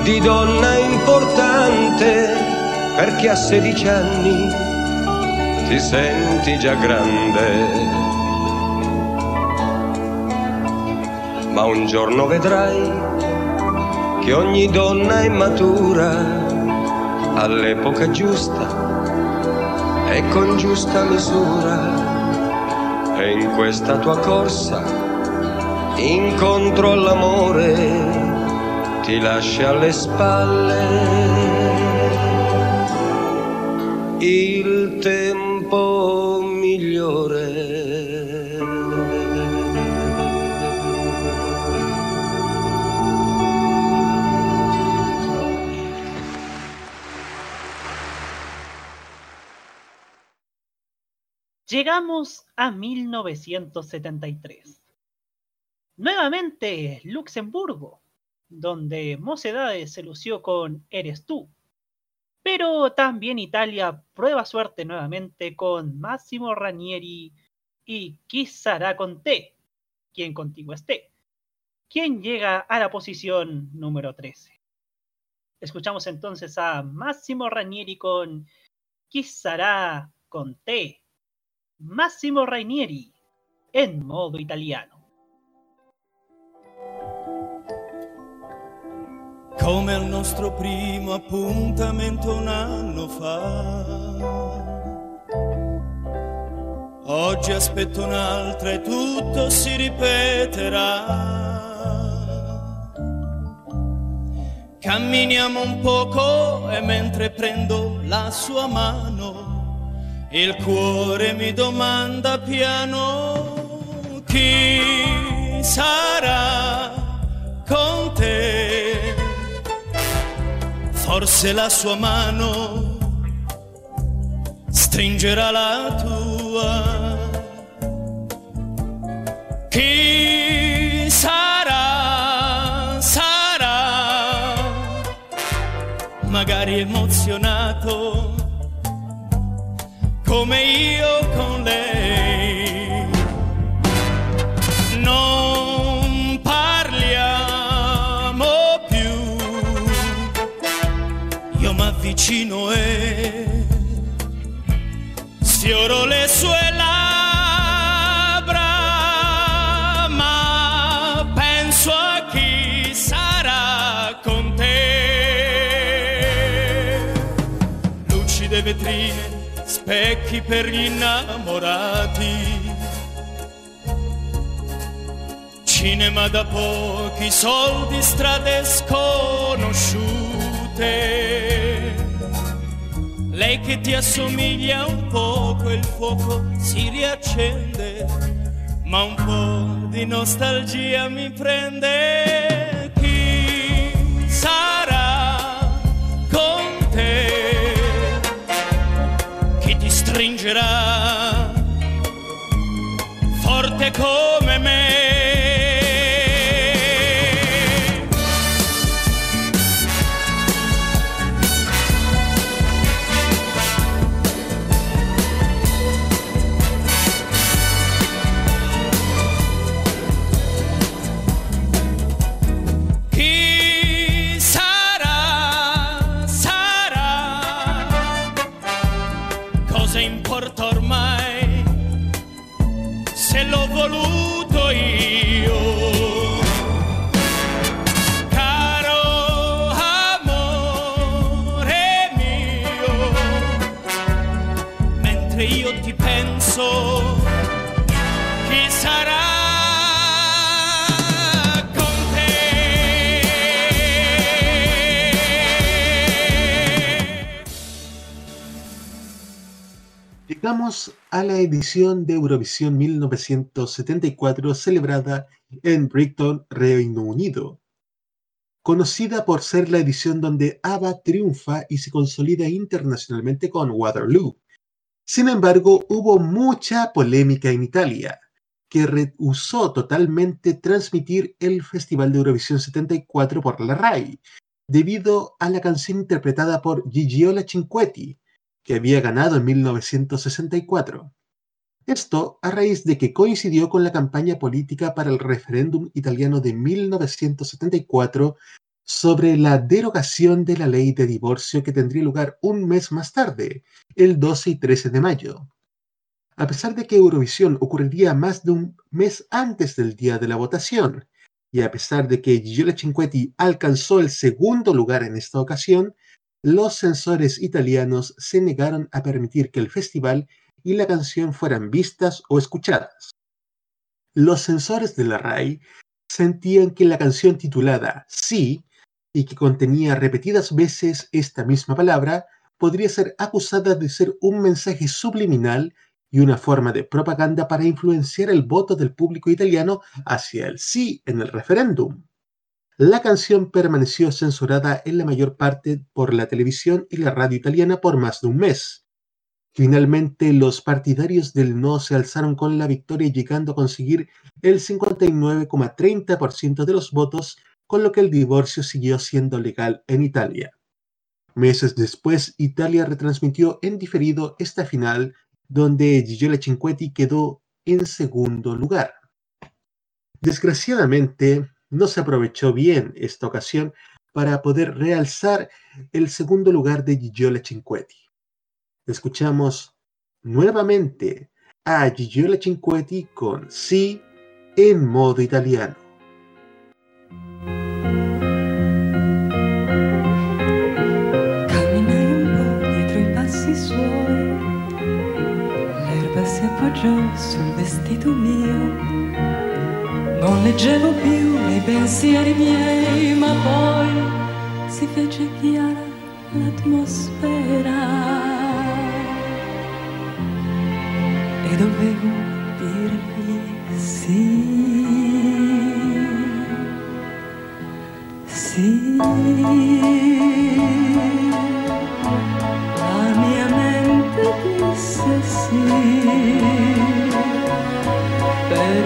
di donna importante perché a 16 anni ti senti già grande. ma un giorno vedrai che ogni donna è matura all'epoca giusta e con giusta misura e in questa tua corsa incontro all'amore ti lascia alle spalle il tempo migliore. Llegamos a 1973. Nuevamente Luxemburgo, donde Mocedades se lució con Eres tú. Pero también Italia prueba suerte nuevamente con Massimo Ranieri y Quizará con Te, quien contigo esté, quien llega a la posición número 13. Escuchamos entonces a Massimo Ranieri con Quizará con Te. Massimo Rainieri en modo italiano. Come al nostro primo appuntamento un anno fa. Oggi aspetto un'altra e tutto si ripeterà. Camminiamo un poco e mentre prendo la sua mano, il cuore mi domanda piano chi sarà con te. Forse la sua mano stringerà la tua. Chi sarà, sarà, magari emozionato come io con lei. Sfioro le sue labbra, ma penso a chi sarà con te. Lucide vetrine, specchi per gli innamorati. Cinema da pochi soldi, strade sconosciute. Lei che ti assomiglia un poco, il fuoco si riaccende, ma un po' di nostalgia mi prende. Chi sarà con te? Chi ti stringerà forte come me? A la edición de Eurovisión 1974 celebrada en Brighton, Reino Unido. Conocida por ser la edición donde ABBA triunfa y se consolida internacionalmente con Waterloo. Sin embargo, hubo mucha polémica en Italia, que rehusó totalmente transmitir el Festival de Eurovisión 74 por la RAI, debido a la canción interpretada por Gigiola Cinquetti, que había ganado en 1964. Esto a raíz de que coincidió con la campaña política para el referéndum italiano de 1974 sobre la derogación de la ley de divorcio que tendría lugar un mes más tarde, el 12 y 13 de mayo. A pesar de que Eurovisión ocurriría más de un mes antes del día de la votación, y a pesar de que Gigiola Cinquetti alcanzó el segundo lugar en esta ocasión, los censores italianos se negaron a permitir que el festival y la canción fueran vistas o escuchadas. Los censores de la RAI sentían que la canción titulada Sí y que contenía repetidas veces esta misma palabra podría ser acusada de ser un mensaje subliminal y una forma de propaganda para influenciar el voto del público italiano hacia el sí en el referéndum. La canción permaneció censurada en la mayor parte por la televisión y la radio italiana por más de un mes. Finalmente, los partidarios del no se alzaron con la victoria llegando a conseguir el 59,30% de los votos, con lo que el divorcio siguió siendo legal en Italia. Meses después, Italia retransmitió en diferido esta final, donde Gigiola Cinquetti quedó en segundo lugar. Desgraciadamente, no se aprovechó bien esta ocasión para poder realzar el segundo lugar de Gigiola Cinquetti. Escuchamos nuevamente a Gigiola Cinquetti con Sí en modo italiano. Non leggevo più nei pensieri miei, ma poi si fece chiara l'atmosfera. E dovevo dirgli sì. Sì, la mia mente disse sì, per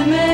with.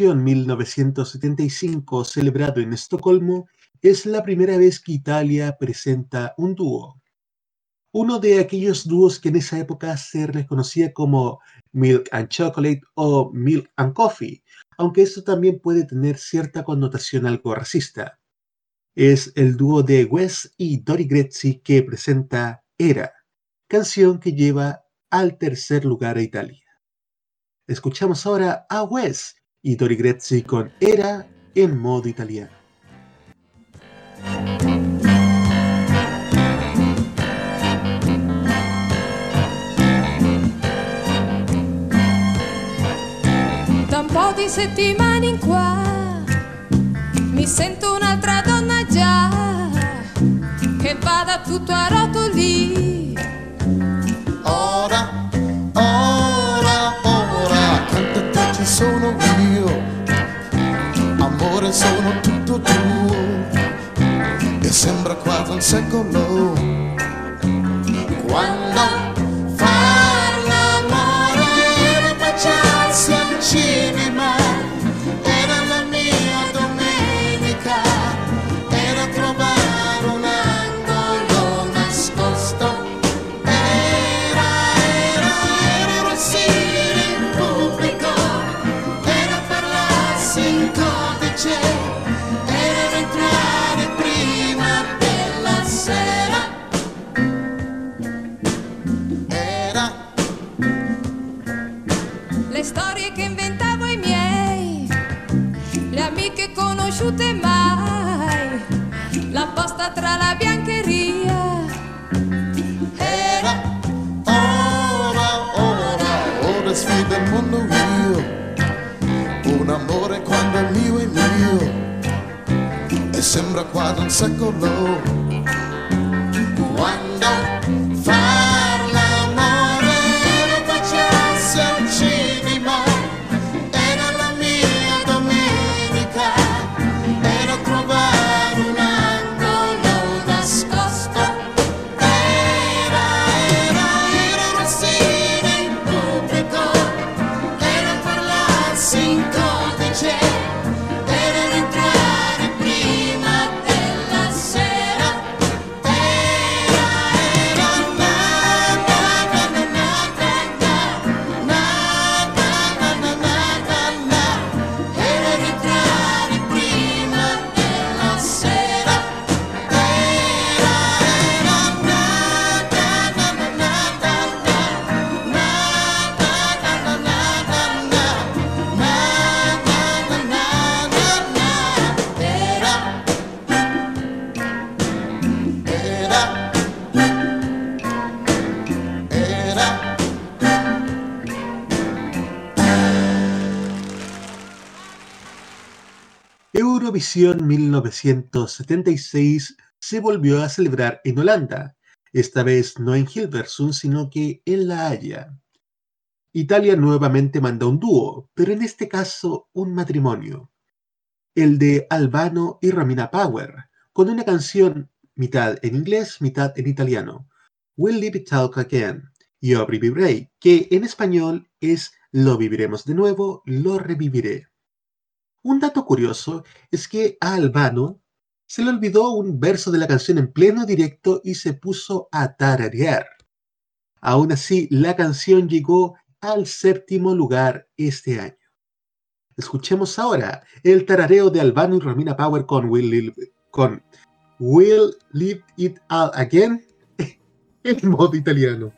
Eurovisión 1975, celebrado en Estocolmo, es la primera vez que Italia presenta un dúo. Uno de aquellos dúos que en esa época se reconocía como Milk and Chocolate o Milk and Coffee, aunque esto también puede tener cierta connotación algo racista. Es el dúo de Wes y Dori Grezzi que presenta Era, canción que lleva al tercer lugar a Italia. Escuchamos ahora a Wes y Dori Grezzi con Era en modo italiano. Da un po' di settimane in qua mi sento un'altra donna già che vada tutto a rotoli. Ora, ci sono io. Amore, sono tutto tuo. E sembra quasi un secolo. Quando far l'amore era baciarsi al cinema. Conosciute mai, la posta tra la biancheria. Era, ora, ora, ora sfida il mondo io. Un amore quando è mio è mio. E sembra quasi un secolo. Eurovisión 1976 se volvió a celebrar en Holanda, esta vez no en Hilversum, sino que en La Haya. Italia nuevamente manda un dúo, pero en este caso un matrimonio. El de Albano y Romina Power, con una canción mitad en inglés, mitad en italiano. We'll Live It Talk Again, Yo Reviviré, que en español es Lo viviremos de nuevo, lo reviviré. Un dato curioso es que a Albano se le olvidó un verso de la canción en pleno directo y se puso a tararear. Aún así, la canción llegó al séptimo lugar este año. Escuchemos ahora el tarareo de Albano y Romina Power con Will Live, con Will Live It All Again (laughs) en modo italiano.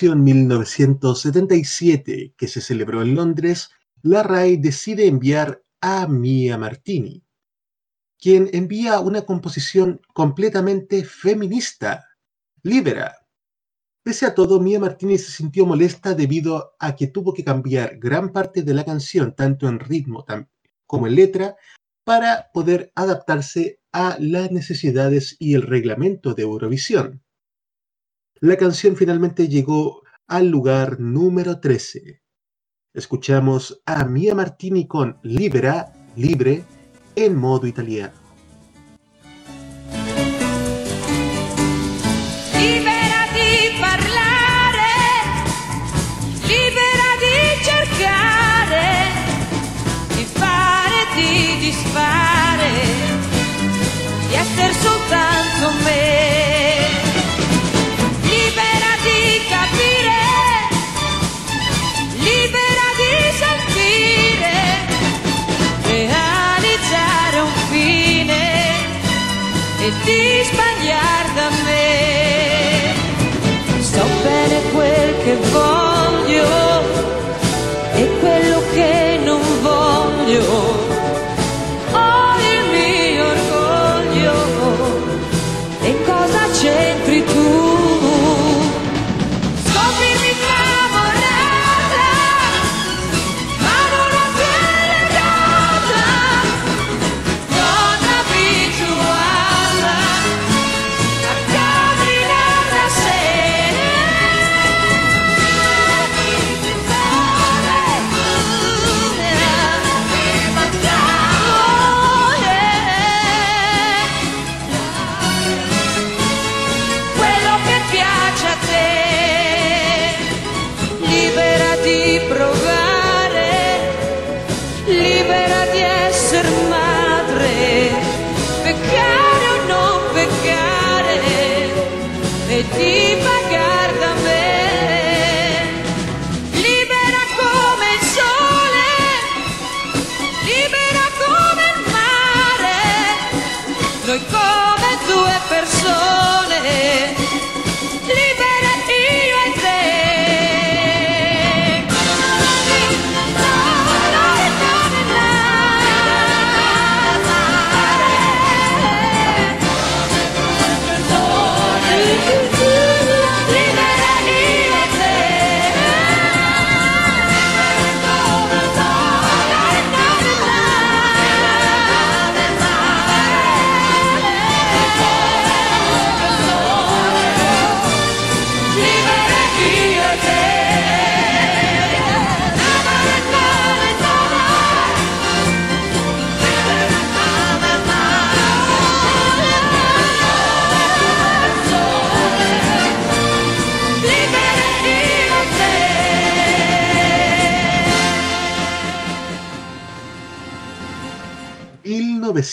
Eurovisión 1977, que se celebró en Londres, la RAI decide enviar a Mia Martini, quien envía una composición completamente feminista, Libera. Pese a todo, Mia Martini se sintió molesta debido a que tuvo que cambiar gran parte de la canción, tanto en ritmo como en letra, para poder adaptarse a las necesidades y el reglamento de Eurovisión. La canción finalmente llegó al lugar número 13. Escuchamos a Mia Martini con Libera, libre, en modo italiano. Libera di parlare, libera di cercare, di fare, di disfare, di essere soltanto me.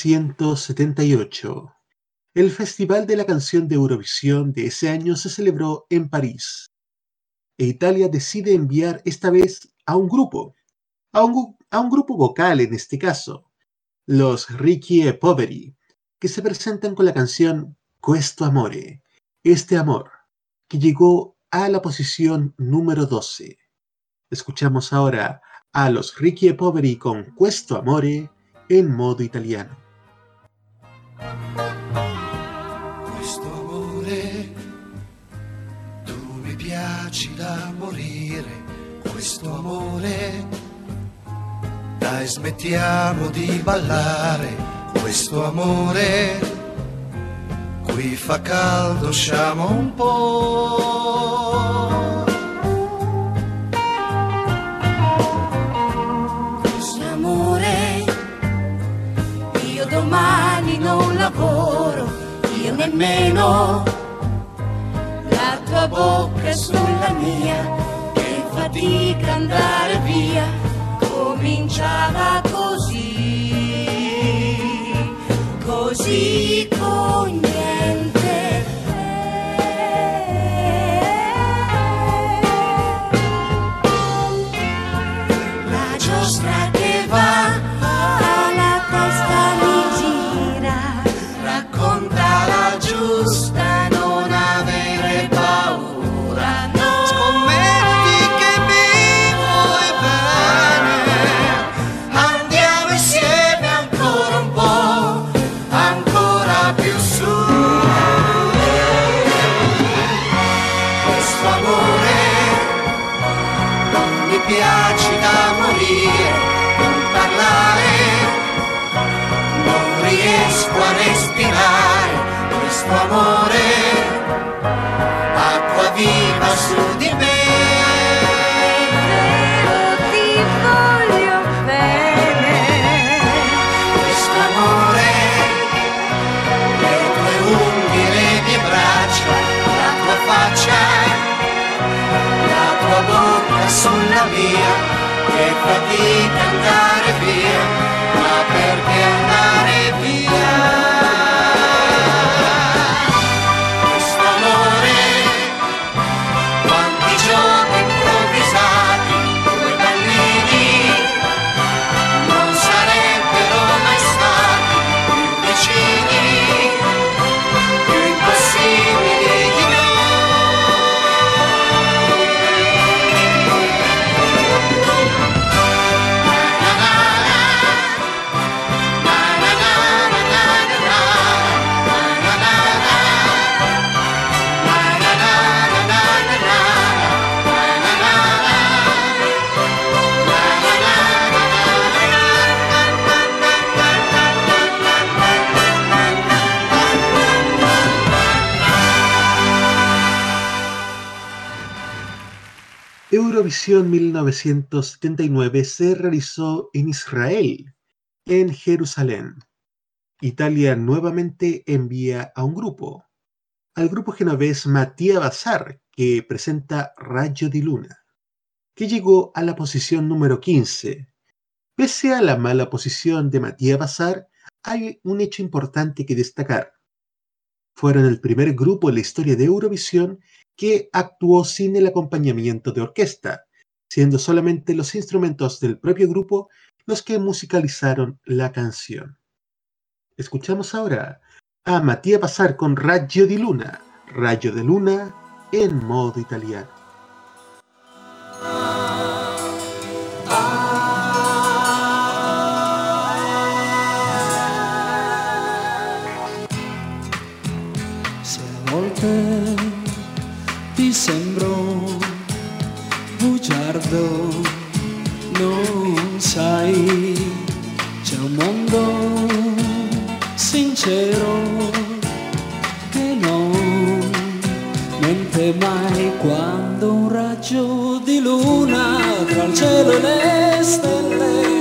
1978. El Festival de la Canción de Eurovisión de ese año se celebró en París. E Italia decide enviar esta vez a un grupo, a un, grupo vocal en este caso, los Ricchi e Poveri, que se presentan con la canción Questo Amore, este amor, que llegó a la posición número 12. Escuchamos ahora a los Ricchi e Poveri con Questo Amore en modo italiano. Questo amore, tu mi piaci da morire, questo amore, dai smettiamo di ballare, questo amore, qui fa caldo, usciamo un po'. Questo amore, io domani lavoro, io nemmeno. La tua bocca sulla mia, che fatica andare via, cominciava così, così con niente. Eurovisión 1979 se realizó en Israel, en Jerusalén. Italia nuevamente envía a un grupo, al grupo genovés Mattia Bazar, que presenta Rayo di Luna, que llegó a la posición número 15. Pese a la mala posición de Mattia Bazar, hay un hecho importante que destacar. Fueron el primer grupo en la historia de Eurovisión que actuó sin el acompañamiento de orquesta, siendo solamente los instrumentos del propio grupo los que musicalizaron la canción. Escuchamos ahora a Matías Pasar con Raggio di Luna, Rayo de Luna en modo italiano. Se volte bugiardo, non sai, c'è un mondo sincero che non mente mai quando un raggio di luna tra il cielo e le stelle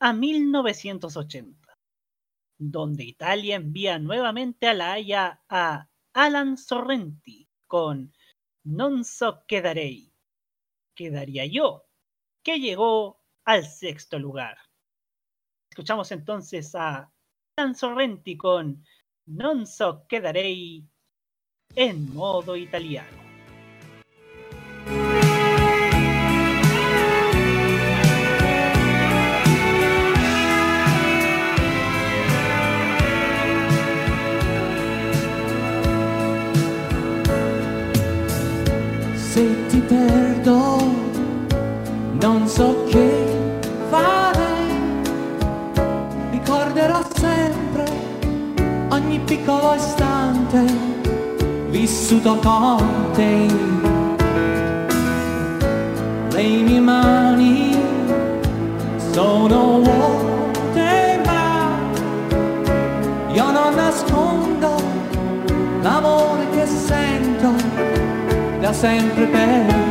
a 1980, donde Italia envía nuevamente a La Haya a Alan Sorrenti con Non so quedarei, quedaría yo, que llegó al sexto lugar. Escuchamos entonces a Alan Sorrenti con Non so quedarei en modo italiano. Se ti perdo, non so che fare. Ricorderò sempre ogni piccolo istante vissuto con te. Le mie mani sono vuote, sempre bem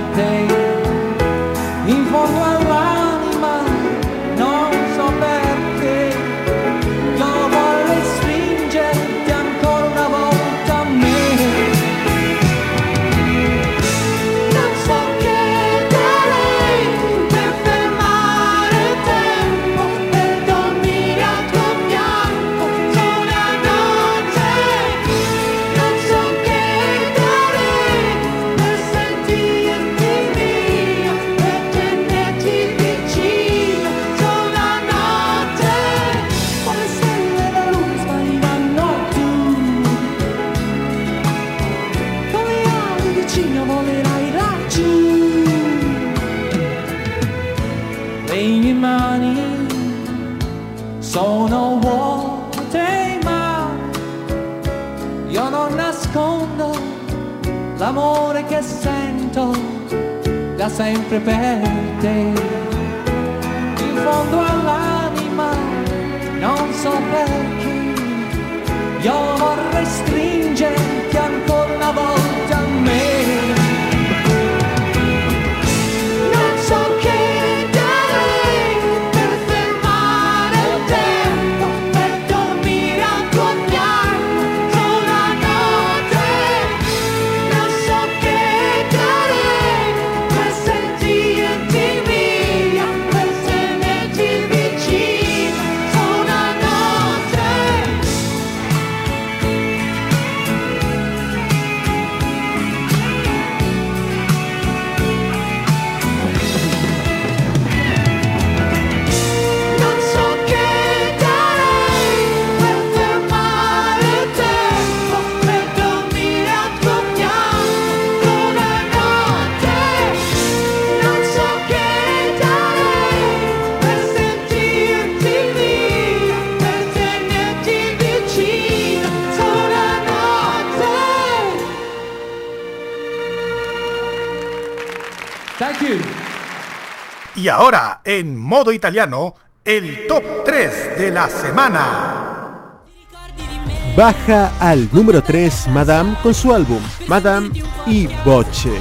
sempre per te. In fondo all'anima non so perché io vorrei stringerti ancora una volta Y ahora, en modo italiano, el top 3 de la semana. Baja al número 3 Madame con su álbum Madame y Boche.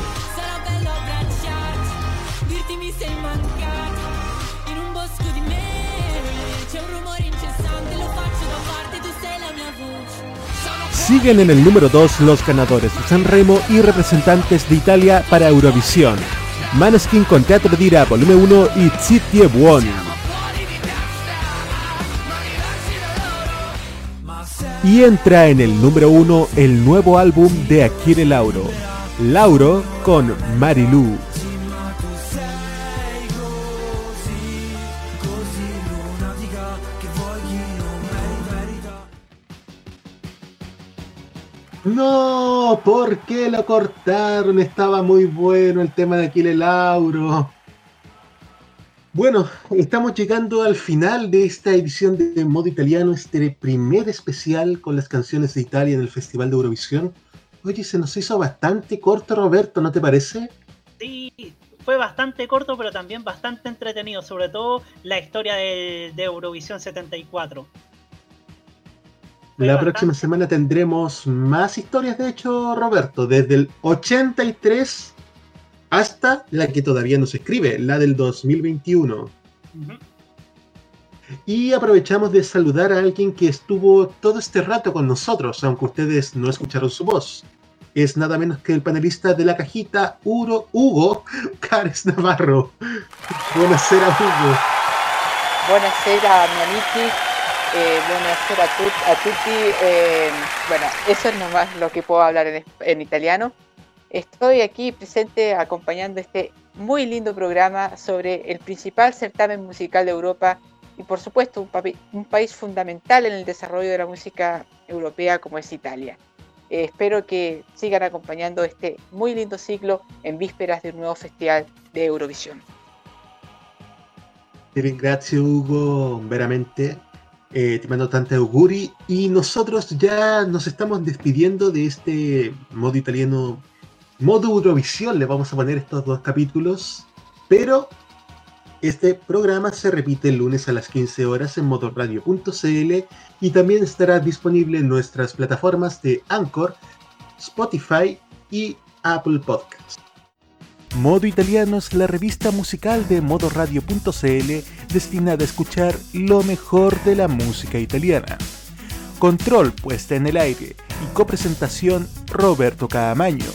Siguen en el número 2 los ganadores de Sanremo y representantes de Italia para Eurovisión. Maneskin con Teatro Dira Volumen 1 y Zitie Buon. Y entra en el número 1 el nuevo álbum de Akire Lauro, Lauro con Marilu. ¿Por qué lo cortaron? Estaba muy bueno el tema de Aquile Lauro. Bueno, estamos llegando al final de esta edición de Modo Italiano, este primer especial con las canciones de Italia en el Festival de Eurovisión. Oye, se nos hizo bastante corto, Roberto, ¿no te parece? Sí, fue bastante corto, pero también bastante entretenido, sobre todo la historia de, de Eurovisión 74. La próxima semana tendremos más historias, de hecho, Roberto, desde el 83 hasta la que todavía no se escribe, la del 2021. Y aprovechamos de saludar a alguien que estuvo todo este rato con nosotros, aunque ustedes no escucharon su voz. Es nada menos que el panelista de la cajita, Uro, Hugo Cares Navarro. Buonasera, Hugo. Buonasera, mi amici. Eh, buonasera a, tut- a tutti. Eh, bueno, eso es nomás lo que puedo hablar en, en italiano. Estoy aquí presente acompañando este muy lindo programa sobre el principal certamen musical de Europa y por supuesto un, papi- un país fundamental en el desarrollo de la música europea como es Italia. Eh, espero que sigan acompañando este muy lindo ciclo en vísperas de un nuevo festival de Eurovisión. Ti ringrazio Hugo, veramente. Eh, te mando tanta auguri. Y nosotros ya nos estamos despidiendo de este modo italiano, modo Eurovisión, le vamos a poner estos dos capítulos. Pero este programa se repite el lunes a las 15 horas en modoradio.cl y también estará disponible en nuestras plataformas de Anchor, Spotify y Apple Podcasts. Modo Italiano es la revista musical de modoradio.cl destinada a escuchar lo mejor de la música italiana. Control puesta en el aire y copresentación Roberto Caamaño.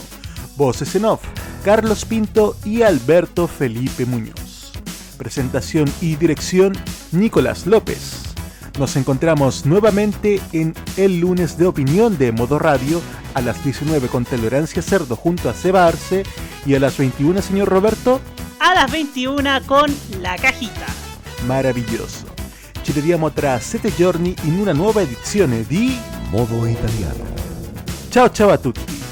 Voces en off Carlos Pinto y Alberto Felipe Muñoz. Presentación y dirección Nicolás López. Nos encontramos nuevamente en el lunes de opinión de Modo Radio a las 19 con Tolerancia Cerdo junto a Seba Arce y a las 21, señor Roberto, A las 21 con La Cajita. maravilloso. Ci vediamo tra sette giorni in una nuova edizione di Modo Italiano. Ciao ciao a tutti.